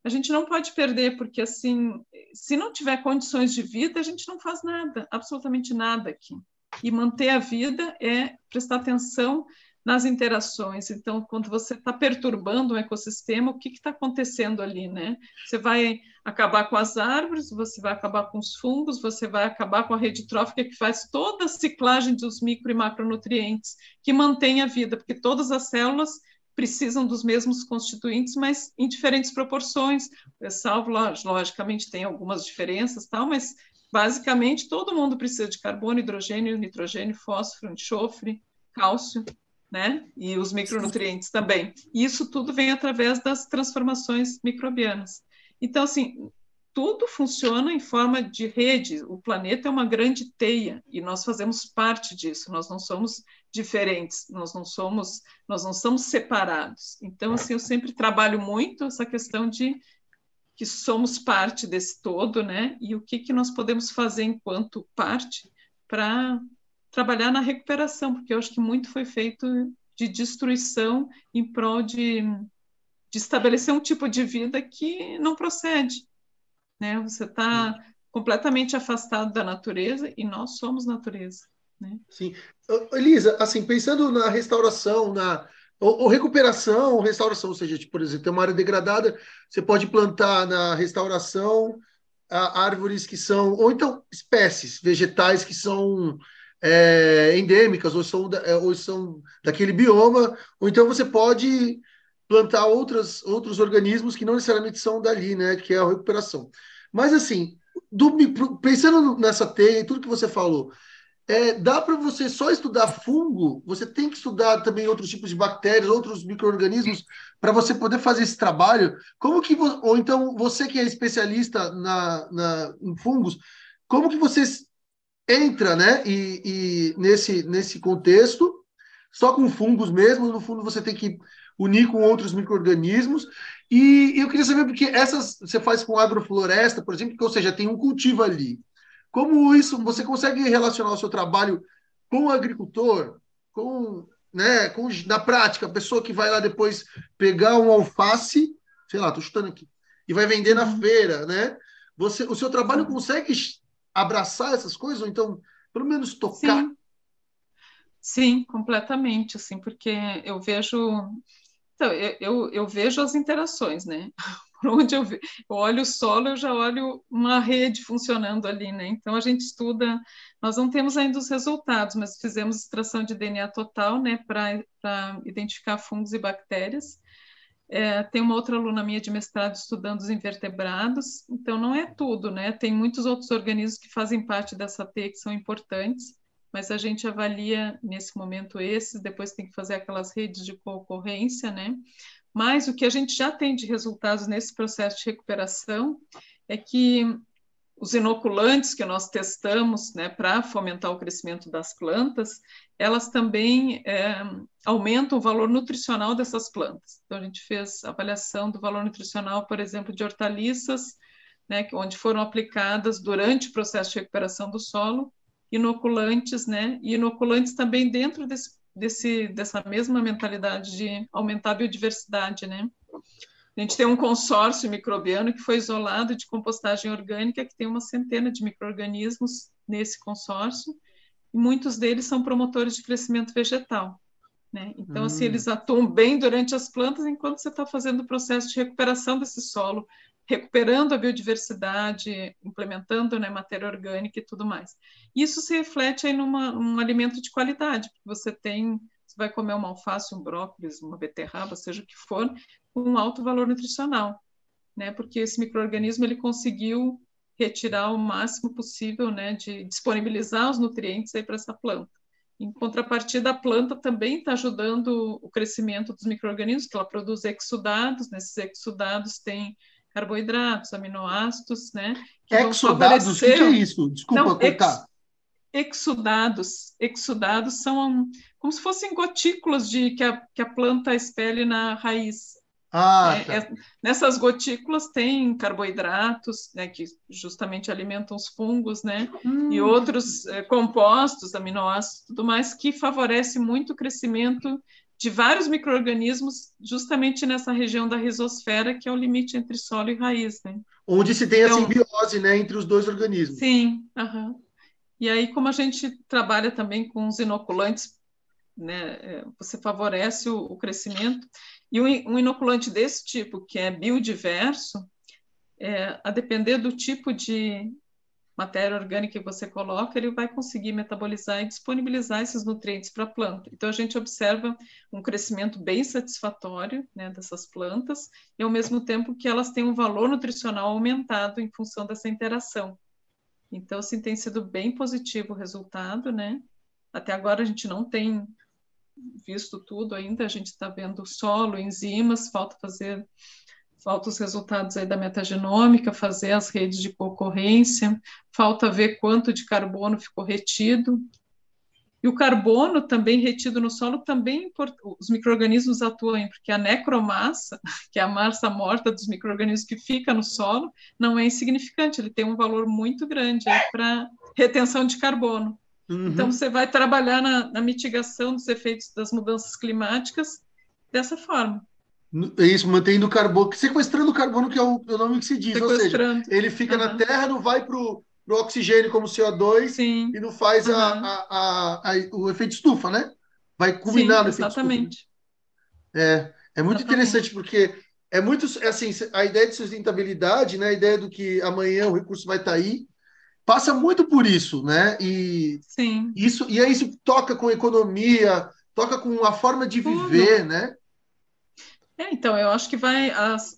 a gente não pode perder, porque assim, se não tiver condições de vida, a gente não faz nada, absolutamente nada aqui. E manter a vida é prestar atenção nas interações. Então, quando você está perturbando um ecossistema, o que está acontecendo ali, né? Você vai acabar com as árvores, você vai acabar com os fungos, você vai acabar com a rede trófica que faz toda a ciclagem dos micro e macronutrientes, que mantém a vida, porque todas as células precisam dos mesmos constituintes, mas em diferentes proporções. Salvo, logicamente, tem algumas diferenças, tal, mas basicamente todo mundo precisa de carbono, hidrogênio, nitrogênio, fósforo, enxofre, cálcio. Né? E os micronutrientes também. E isso tudo vem através das transformações microbianas. Então, assim, tudo funciona em forma de rede. O planeta é uma grande teia e nós fazemos parte disso. Nós não somos diferentes, nós não somos, nós não somos separados. Então, assim, eu sempre trabalho muito essa questão de que somos parte desse todo, né? E o que que nós podemos fazer enquanto parte para trabalhar na recuperação, porque eu acho que muito foi feito de destruição em prol de, de estabelecer um tipo de vida que não procede. Né? Você está completamente afastado da natureza e nós somos natureza. Né? Sim. Elisa, assim, pensando na restauração, na ou, ou recuperação, ou restauração, ou seja, tipo, por exemplo, tem uma área degradada, você pode plantar na restauração árvores que são, ou então espécies vegetais que são é, endêmicas ou são, é, ou são daquele bioma, ou então você pode plantar outras, outros organismos que não necessariamente são dali, né, que é a recuperação. Mas assim, do, pensando nessa teia e tudo que você falou, é, dá para você só estudar fungo? Você tem que estudar também outros tipos de bactérias, outros micro-organismos, para você poder fazer esse trabalho? Como que ou então você que é especialista na, na, em fungos, como que vocês entra né, e, e, nesse, nesse contexto, só com fungos mesmo, no fundo você tem que unir com outros micro-organismos. E, e eu queria saber, porque essas você faz com agrofloresta, por exemplo, que, ou seja, tem um cultivo ali. Como isso, você consegue relacionar o seu trabalho com o agricultor, com, né, com, na prática, a pessoa que vai lá depois pegar um alface, sei lá, estou chutando aqui, e vai vender na uhum. feira, né? Você, o seu trabalho consegue abraçar essas coisas, ou então, pelo menos tocar? Sim, Sim completamente, assim, porque eu vejo. Então, eu, eu, vejo as interações, né? Por onde eu, eu olho o solo, eu já olho uma rede funcionando ali, né? Então a gente estuda, nós não temos ainda os resultados, mas fizemos extração de DNA total, né, para identificar fungos e bactérias. É, tem uma outra aluna minha de mestrado estudando os invertebrados, então não é tudo, né? Tem muitos outros organismos que fazem parte dessa teia que são importantes, mas a gente avalia nesse momento esses, depois tem que fazer aquelas redes de concorrência, né? Mas o que a gente já tem de resultados nesse processo de recuperação é que os inoculantes que nós testamos né, para fomentar o crescimento das plantas, elas também é, aumentam o valor nutricional dessas plantas. Então, a gente fez avaliação do valor nutricional, por exemplo, de hortaliças, né, onde foram aplicadas durante o processo de recuperação do solo, inoculantes, né, e inoculantes também dentro desse, desse, dessa mesma mentalidade de aumentar a biodiversidade, né. A gente tem um consórcio microbiano que foi isolado de compostagem orgânica, que tem uma centena de micro-organismos nesse consórcio, e muitos deles são promotores de crescimento vegetal. Né? Então, assim, hum. assim, eles atuam bem durante as plantas enquanto você está fazendo o processo de recuperação desse solo, recuperando a biodiversidade, implementando né, matéria orgânica e tudo mais. Isso se reflete aí numa um alimento de qualidade, porque você tem, você vai comer uma alface, um brócolis, uma beterraba, seja o que for, com um alto valor nutricional, né? Porque esse microorganismo ele conseguiu retirar o máximo possível, né, de disponibilizar os nutrientes aí para essa planta. Em contrapartida, a planta também está ajudando o crescimento dos microorganismos, que ela produz exudados, nesses exudados tem carboidratos, aminoácidos, né? Exudados, o que é isso? Desculpa Não. Ex, exudados, exudados são como se fossem gotículas de que a, que a planta expele na raiz. Ah, é, tá. é, nessas gotículas tem carboidratos, né, que justamente alimentam os fungos, né, hum. e outros é, compostos, aminoácidos, tudo mais, que favorece muito o crescimento de vários micro-organismos justamente nessa região da rizosfera, que é o limite entre solo e raiz, né. Onde se tem então, a simbiose, né, entre os dois organismos. Sim. E aí, como a gente trabalha também com os inoculantes, né, é, você favorece o, o crescimento, e um, inoculante desse tipo, que é biodiverso, é, a depender do tipo de matéria orgânica que você coloca, ele vai conseguir metabolizar e disponibilizar esses nutrientes para a planta. Então, a gente observa um crescimento bem satisfatório né, dessas plantas, e ao mesmo tempo que elas têm um valor nutricional aumentado em função dessa interação. Então, assim, tem sido bem positivo o resultado, né? Até agora a gente não tem visto tudo ainda, a gente está vendo solo, enzimas, falta fazer falta os resultados aí da metagenômica, fazer as redes de concorrência, falta ver quanto de carbono ficou retido. E o carbono também retido no solo também os microrganismos atuam, porque a necromassa, que é a massa morta dos microrganismos que fica no solo, não é insignificante, ele tem um valor muito grande para retenção de carbono. Uhum. Então você vai trabalhar na, na mitigação dos efeitos das mudanças climáticas dessa forma. É isso, mantendo o carbono, sequestrando o carbono, que é o, é o nome que se diz. Ou seja, ele fica uhum. na Terra, não vai para o oxigênio como CO2 Sim. e não faz uhum. a, a, a, o efeito estufa, né? Vai culminar Sim, no efeito exatamente. estufa. É, é muito exatamente. interessante, porque é muito assim, a ideia de sustentabilidade, né? A ideia do que amanhã o recurso vai estar tá aí, passa muito por isso, né? E Sim. isso e aí isso toca com economia, toca com a forma de viver, Tudo. né? É, então, eu acho que vai. As,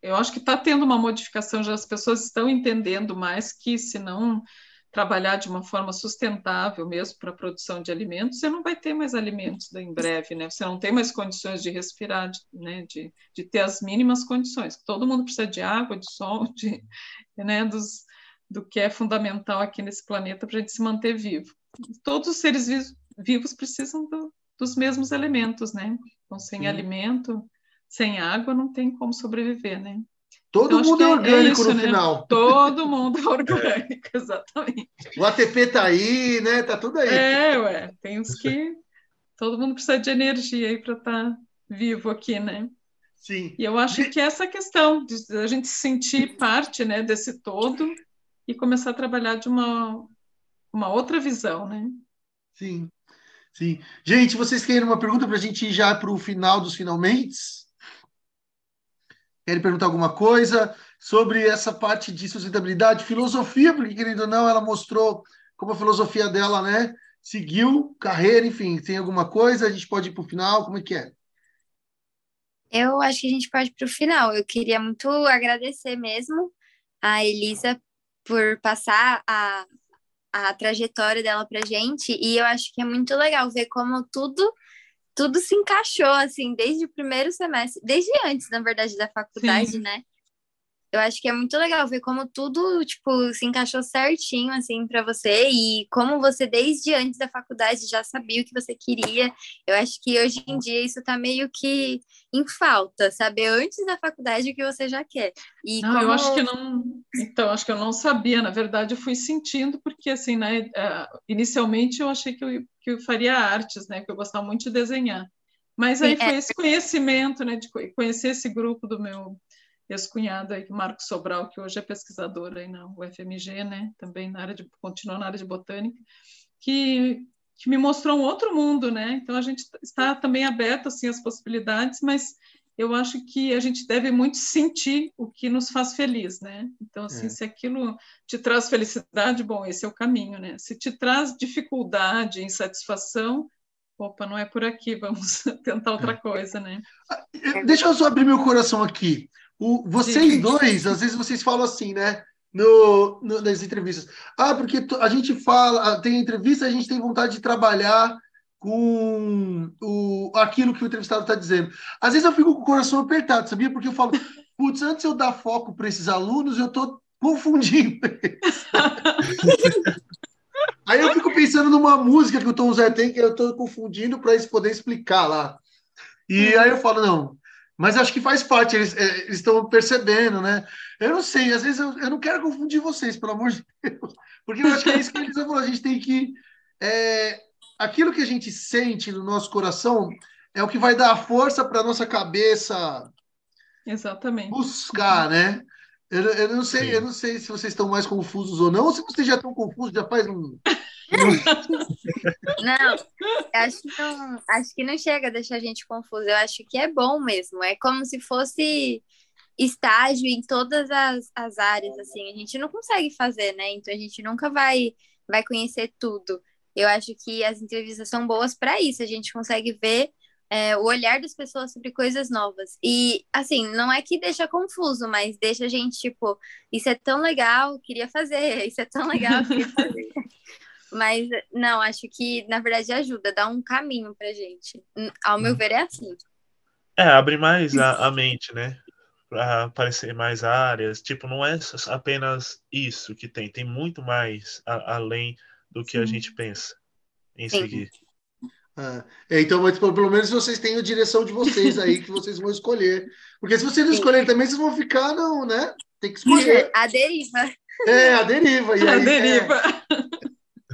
eu acho que está tendo uma modificação, já as pessoas estão entendendo mais que se não trabalhar de uma forma sustentável mesmo para a produção de alimentos, você não vai ter mais alimentos em breve, né? Você não tem mais condições de respirar, de, né? de, de ter as mínimas condições. Todo mundo precisa de água, de sol, de, né? Dos, do que é fundamental aqui nesse planeta para a gente se manter vivo. Todos os seres vivos precisam do, dos mesmos elementos, né? Então, sem Sim. alimento, sem água não tem como sobreviver, né? Todo então, mundo é, orgânico é isso, no né? final. Todo mundo é orgânico, exatamente. O ATP tá aí, né? Tá tudo aí. É, ué. Tem uns que. Todo mundo precisa de energia aí para estar tá vivo aqui, né? Sim. E eu acho que essa questão de a gente se sentir parte né, desse todo e começar a trabalhar de uma, uma outra visão, né? Sim. Sim. Gente, vocês querem uma pergunta para a gente ir já para o final dos finalmente? Querem perguntar alguma coisa sobre essa parte de sustentabilidade, filosofia, porque querendo ou não, ela mostrou como a filosofia dela, né? Seguiu carreira, enfim, tem alguma coisa? A gente pode ir para o final, como é que é? Eu acho que a gente pode ir para o final. Eu queria muito agradecer mesmo a Elisa por passar a, a trajetória dela para gente e eu acho que é muito legal ver como tudo tudo se encaixou, assim, desde o primeiro semestre, desde antes, na verdade, da faculdade, Sim. né? Eu acho que é muito legal ver como tudo, tipo, se encaixou certinho, assim, para você e como você, desde antes da faculdade, já sabia o que você queria. Eu acho que hoje em dia isso tá meio que em falta, saber antes da faculdade o que você já quer. E não, como... eu acho que não. Então, acho que eu não sabia, na verdade, eu fui sentindo, porque, assim, né, é, inicialmente eu achei que eu, que eu faria artes, né, que eu gostava muito de desenhar. Mas aí Sim, foi é... esse conhecimento, né, de conhecer esse grupo do meu ex-cunhado aí, Marco Sobral, que hoje é pesquisador aí na UFMG, né, também na área de, continua na área de botânica, que, que me mostrou um outro mundo, né, então a gente está também aberto, assim, às possibilidades, mas eu acho que a gente deve muito sentir o que nos faz feliz, né, então, assim, é. se aquilo te traz felicidade, bom, esse é o caminho, né, se te traz dificuldade, insatisfação, opa, não é por aqui, vamos tentar outra é. coisa, né? Ah, deixa eu só abrir meu coração aqui. O, vocês dois, às vezes vocês falam assim, né? No, no, nas entrevistas. Ah, porque a gente fala, ah, tem entrevista, a gente tem vontade de trabalhar com o, aquilo que o entrevistado está dizendo. Às vezes eu fico com o coração apertado, sabia? Porque eu falo, putz, antes eu dar foco para esses alunos, eu estou confundindo. Aí eu fico pensando numa música que o Tom Zé tem, que eu estou confundindo para eles poderem explicar lá. E aí eu falo, não, mas acho que faz parte, eles é, estão percebendo, né? Eu não sei, às vezes eu, eu não quero confundir vocês, pelo amor de Deus, porque eu acho que é isso que a gente falou, a gente tem que. É, aquilo que a gente sente no nosso coração é o que vai dar a força para a nossa cabeça Exatamente. buscar, né? Eu, eu, não sei, Sim. eu não sei se vocês estão mais confusos ou não, ou se vocês já estão confusos, já faz um, não, acho que não, acho que não chega a deixar a gente confuso. Eu acho que é bom mesmo. É como se fosse estágio em todas as, as áreas, assim. A gente não consegue fazer, né? Então a gente nunca vai, vai conhecer tudo. Eu acho que as entrevistas são boas para isso. A gente consegue ver é, o olhar das pessoas sobre coisas novas. E, assim, não é que deixa confuso, mas deixa a gente, tipo, isso é tão legal, queria fazer, isso é tão legal, queria fazer. Mas, não, acho que, na verdade, ajuda, dá um caminho pra gente. Ao meu hum. ver, é assim. É, abre mais a, a mente, né? Para aparecer mais áreas. Tipo, não é apenas isso que tem, tem muito mais a, além do que a gente pensa em Sim. seguir. Ah, então, mas pelo menos vocês têm a direção de vocês aí que vocês vão escolher. Porque se vocês não escolherem também, vocês vão ficar, não, né? Tem que escolher. A deriva. É, a deriva. E aí, a deriva.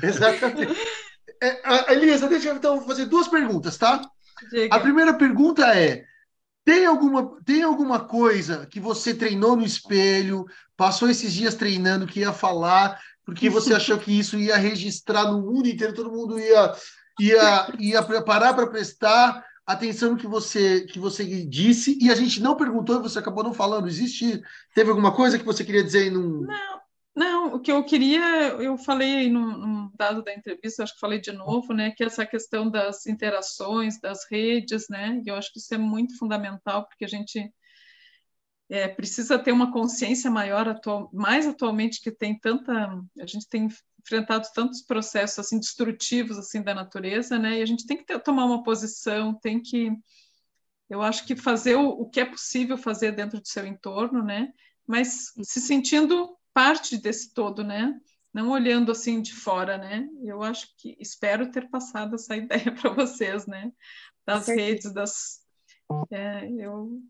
É... Exatamente. É, Elisa, deixa eu então fazer duas perguntas, tá? Diga. A primeira pergunta é: tem alguma, tem alguma coisa que você treinou no espelho, passou esses dias treinando que ia falar, porque você achou que isso ia registrar no mundo inteiro, todo mundo ia ia, ia preparar para prestar atenção no que você, que você disse e a gente não perguntou e você acabou não falando. Existe, teve alguma coisa que você queria dizer num... Não, não, o que eu queria, eu falei aí num, num, dado da entrevista, acho que falei de novo, né, que essa questão das interações, das redes, né, e eu acho que isso é muito fundamental, porque a gente é, precisa ter uma consciência maior, atual, mais atualmente que tem tanta, a gente tem enfrentado tantos processos assim destrutivos assim da natureza, né? E a gente tem que ter, tomar uma posição, tem que, eu acho que fazer o, o que é possível fazer dentro do seu entorno, né? Mas se sentindo parte desse todo, né? Não olhando assim de fora, né? Eu acho que espero ter passado essa ideia para vocês, né? Das redes, das é, eu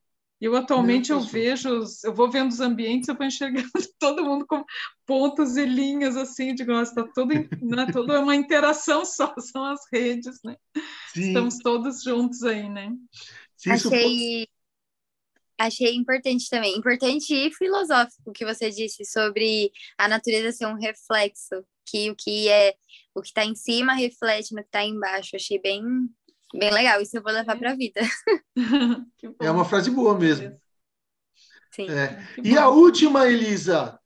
eu atualmente eu vejo, eu vou vendo os ambientes, eu vou enxergando todo mundo com pontos e linhas assim, de gosto, está tudo, né, tudo é uma interação só, são as redes, né? Sim. Estamos todos juntos aí, né? achei, achei importante também, importante e filosófico o que você disse sobre a natureza ser um reflexo, que o que é o que está em cima reflete no que está embaixo. Achei bem Bem legal, isso eu vou levar para a vida. é uma frase boa mesmo. Sim. É. E a última, Elisa.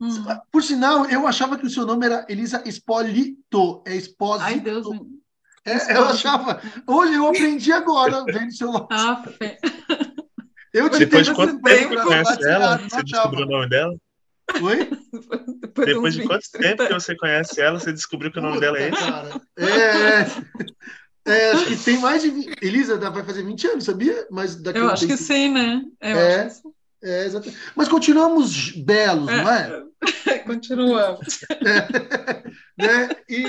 Hum. Por sinal, eu achava que o seu nome era Elisa Espolito. É Esposito. Ai, Deus. É, eu achava. Hoje eu aprendi agora, vendo seu nome. Ah, fé. Eu te Depois de quanto tempo você conhece ela? Você descobriu o nome dela? Oi? Depois, Depois de quanto tempo que você conhece ela, você descobriu que o nome Puta, dela é esse? Cara. É, é, acho que tem mais de. 20... Elisa vai fazer 20 anos, sabia? Mas daqui Eu acho que sim, né? Eu é, acho que sim. É, exatamente. Mas continuamos belos, é, não é? Continuamos. É, né? E,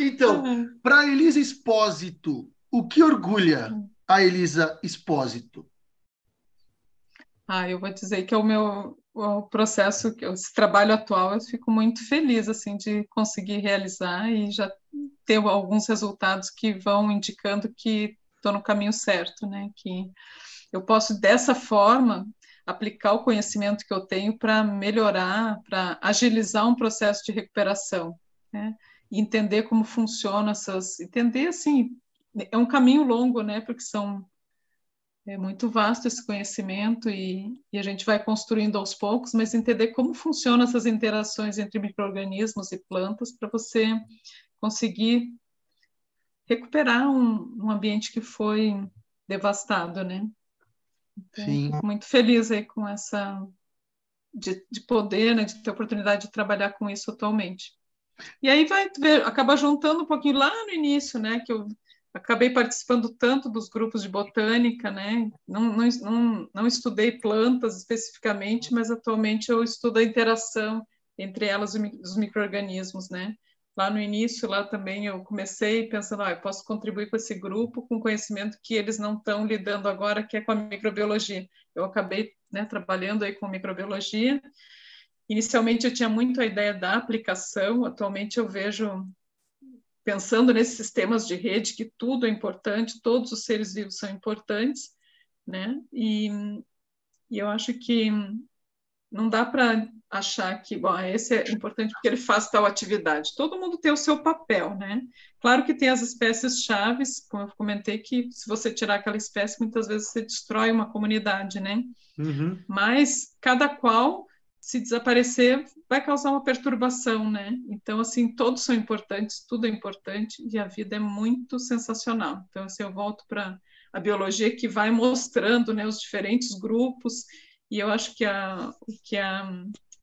então, uhum. para Elisa Espósito, o que orgulha a Elisa Espósito? Ah, eu vou dizer que é o meu o processo, esse trabalho atual, eu fico muito feliz assim de conseguir realizar e já ter alguns resultados que vão indicando que estou no caminho certo, né? Que eu posso dessa forma aplicar o conhecimento que eu tenho para melhorar, para agilizar um processo de recuperação, né? Entender como funciona essas, entender assim, é um caminho longo, né? Porque são é muito vasto esse conhecimento e, e, a gente vai construindo aos poucos, mas entender como funcionam essas interações entre micro-organismos e plantas para você conseguir recuperar um, um, ambiente que foi devastado, né? Então, Sim. Muito feliz aí com essa de, de poder, né, de ter a oportunidade de trabalhar com isso atualmente. E aí vai ver, acaba juntando um pouquinho lá no início, né, que eu acabei participando tanto dos grupos de botânica, né? Não, não, não, não estudei plantas especificamente, mas atualmente eu estudo a interação entre elas e os micro-organismos, né? Lá no início, lá também eu comecei pensando, ah, eu posso contribuir com esse grupo com conhecimento que eles não estão lidando agora, que é com a microbiologia. Eu acabei né, trabalhando aí com microbiologia. Inicialmente eu tinha muito a ideia da aplicação, atualmente eu vejo pensando nesses sistemas de rede, que tudo é importante, todos os seres vivos são importantes, né? E, e eu acho que não dá para achar que bom, esse é importante porque ele faz tal atividade. Todo mundo tem o seu papel, né? Claro que tem as espécies chaves, como eu comentei, que se você tirar aquela espécie, muitas vezes você destrói uma comunidade, né? Uhum. Mas cada qual se desaparecer, vai causar uma perturbação, né? Então, assim, todos são importantes, tudo é importante e a vida é muito sensacional. Então, assim, eu volto para a biologia que vai mostrando, né, os diferentes grupos e eu acho que a, que a,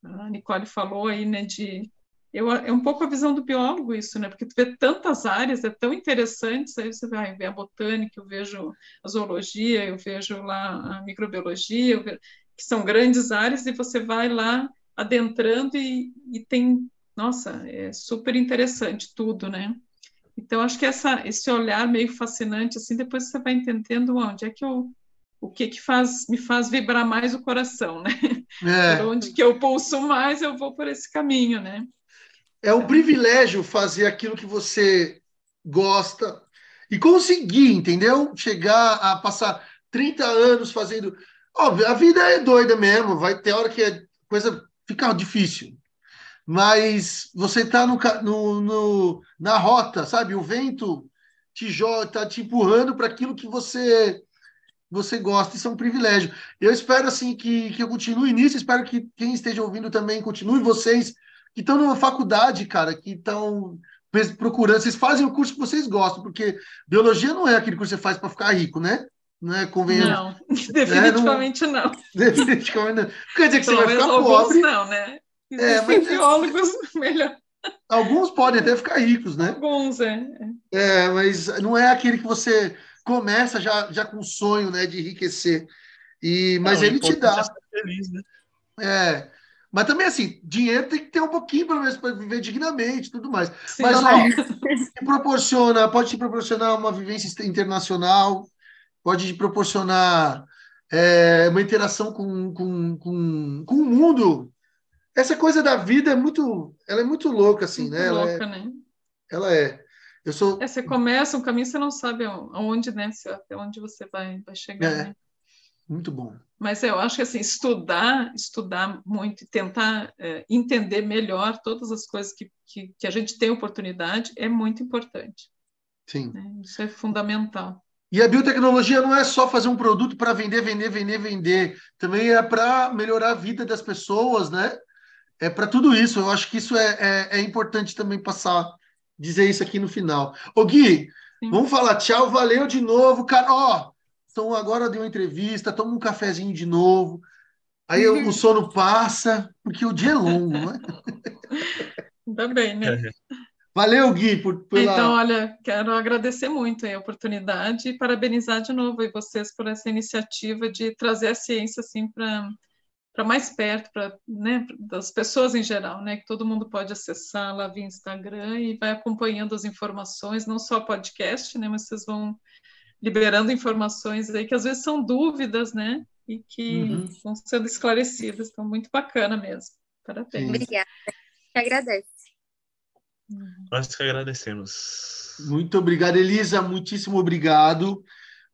a Nicole falou aí, né, de eu, é um pouco a visão do biólogo isso, né? Porque tu vê tantas áreas, é tão interessante, aí você vai ver a botânica, eu vejo a zoologia, eu vejo lá a microbiologia, vejo, que são grandes áreas, e você vai lá adentrando e, e tem, nossa, é super interessante tudo, né? Então, acho que essa, esse olhar meio fascinante, assim, depois você vai entendendo onde é que eu, o que que faz, me faz vibrar mais o coração, né? É. Por onde que eu pulso mais, eu vou por esse caminho, né? É um privilégio fazer aquilo que você gosta e conseguir, entendeu? Chegar a passar 30 anos fazendo. Óbvio, a vida é doida mesmo, vai ter hora que a coisa fica difícil. Mas você está no, no, no, na rota, sabe? O vento te está te empurrando para aquilo que você você gosta, isso é um privilégio. Eu espero assim que, que eu continue nisso, espero que quem esteja ouvindo também continue, vocês que estão numa faculdade, cara, que estão procurando, vocês fazem o curso que vocês gostam, porque biologia não é aquele curso que você faz para ficar rico, né? Não é convenhamos. Não, definitivamente é, não, não. Definitivamente não. Quer dizer que você vai ficar pobre. Não, né? É, mas biólogos melhor. Alguns podem até ficar ricos, né? Alguns, é. É, mas não é aquele que você começa já, já com o sonho né, de enriquecer. E, mas não, ele te dá. É feliz, né? É. Mas também, assim, dinheiro tem que ter um pouquinho, pelo menos, para viver dignamente tudo mais. Sim, Mas, ó, te proporciona, pode te proporcionar uma vivência internacional, pode te proporcionar é, uma interação com, com, com, com o mundo. Essa coisa da vida é muito, ela é muito louca, assim, muito né? Louca, ela é, né? Ela é. Eu sou... É, você começa um caminho, você não sabe aonde, né? Até onde você vai, vai chegar, é. né? Muito bom. Mas eu acho que assim, estudar, estudar muito e tentar é, entender melhor todas as coisas que, que, que, a gente tem oportunidade é muito importante. Sim. Né? Isso é fundamental. E a biotecnologia não é só fazer um produto para vender, vender, vender, vender. Também é para melhorar a vida das pessoas, né? É para tudo isso. Eu acho que isso é, é, é, importante também passar, dizer isso aqui no final. Ô Gui, Sim. vamos falar tchau, valeu de novo, cara. Ó, então agora deu uma entrevista, toma um cafezinho de novo. Aí o sono passa, porque o dia é longo, né? Também, né? Valeu, Gui, por, pela... Então, olha, quero agradecer muito a oportunidade e parabenizar de novo vocês por essa iniciativa de trazer a ciência assim para para mais perto, para né, das pessoas em geral, né, que todo mundo pode acessar lá via Instagram e vai acompanhando as informações, não só podcast, né, mas vocês vão liberando informações aí que às vezes são dúvidas, né? E que uhum. vão sendo esclarecidas. Então, muito bacana mesmo. Parabéns. Obrigada. Que agradece. Nós que agradecemos. Muito obrigado, Elisa. Muitíssimo obrigado.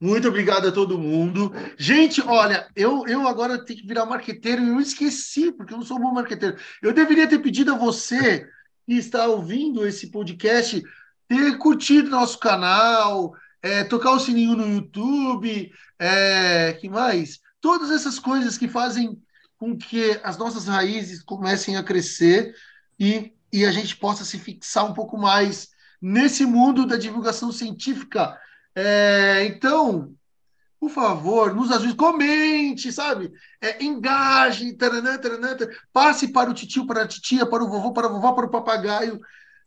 Muito obrigado a todo mundo. Gente, olha, eu, eu agora tenho que virar marqueteiro e eu esqueci, porque eu não sou bom marqueteiro. Eu deveria ter pedido a você que está ouvindo esse podcast ter curtido nosso canal, é, tocar o sininho no YouTube, é, que mais? Todas essas coisas que fazem com que as nossas raízes comecem a crescer e, e a gente possa se fixar um pouco mais nesse mundo da divulgação científica. É, então, por favor, nos ajude, comente, sabe? É, engaje, taranã, taranã, taranã, passe para o titio, para a titia, para o vovô, para a vovó, para o papagaio.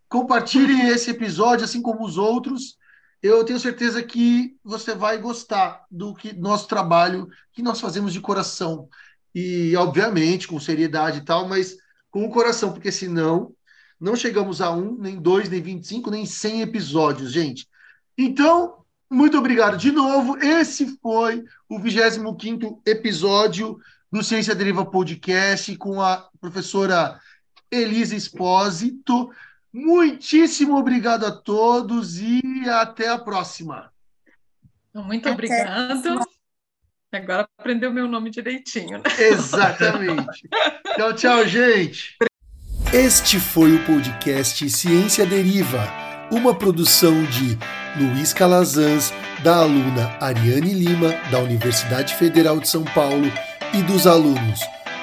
Compartilhe esse episódio, assim como os outros eu tenho certeza que você vai gostar do que nosso trabalho que nós fazemos de coração. E, obviamente, com seriedade e tal, mas com o coração, porque senão não chegamos a um, nem dois, nem 25, nem 100 episódios, gente. Então, muito obrigado de novo. Esse foi o 25 episódio do Ciência Deriva Podcast com a professora Elisa Espósito. Muitíssimo obrigado a todos e até a próxima. Muito obrigado. Agora aprendeu meu nome direitinho. Né? Exatamente. tchau, tchau, gente. Este foi o podcast Ciência Deriva, uma produção de Luiz Calazans, da aluna Ariane Lima, da Universidade Federal de São Paulo, e dos alunos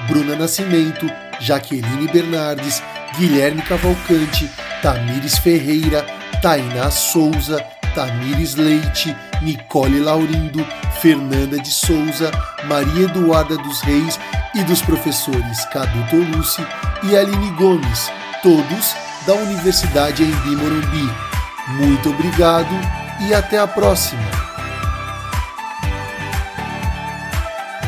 Bruna Nascimento, Jaqueline Bernardes, Guilherme Cavalcante, Tamires Ferreira, Tainá Souza, Tamires Leite, Nicole Laurindo, Fernanda de Souza, Maria Eduarda dos Reis e dos professores Cadu Tolucci e Aline Gomes, todos da Universidade Embi Morumbi. Muito obrigado e até a próxima!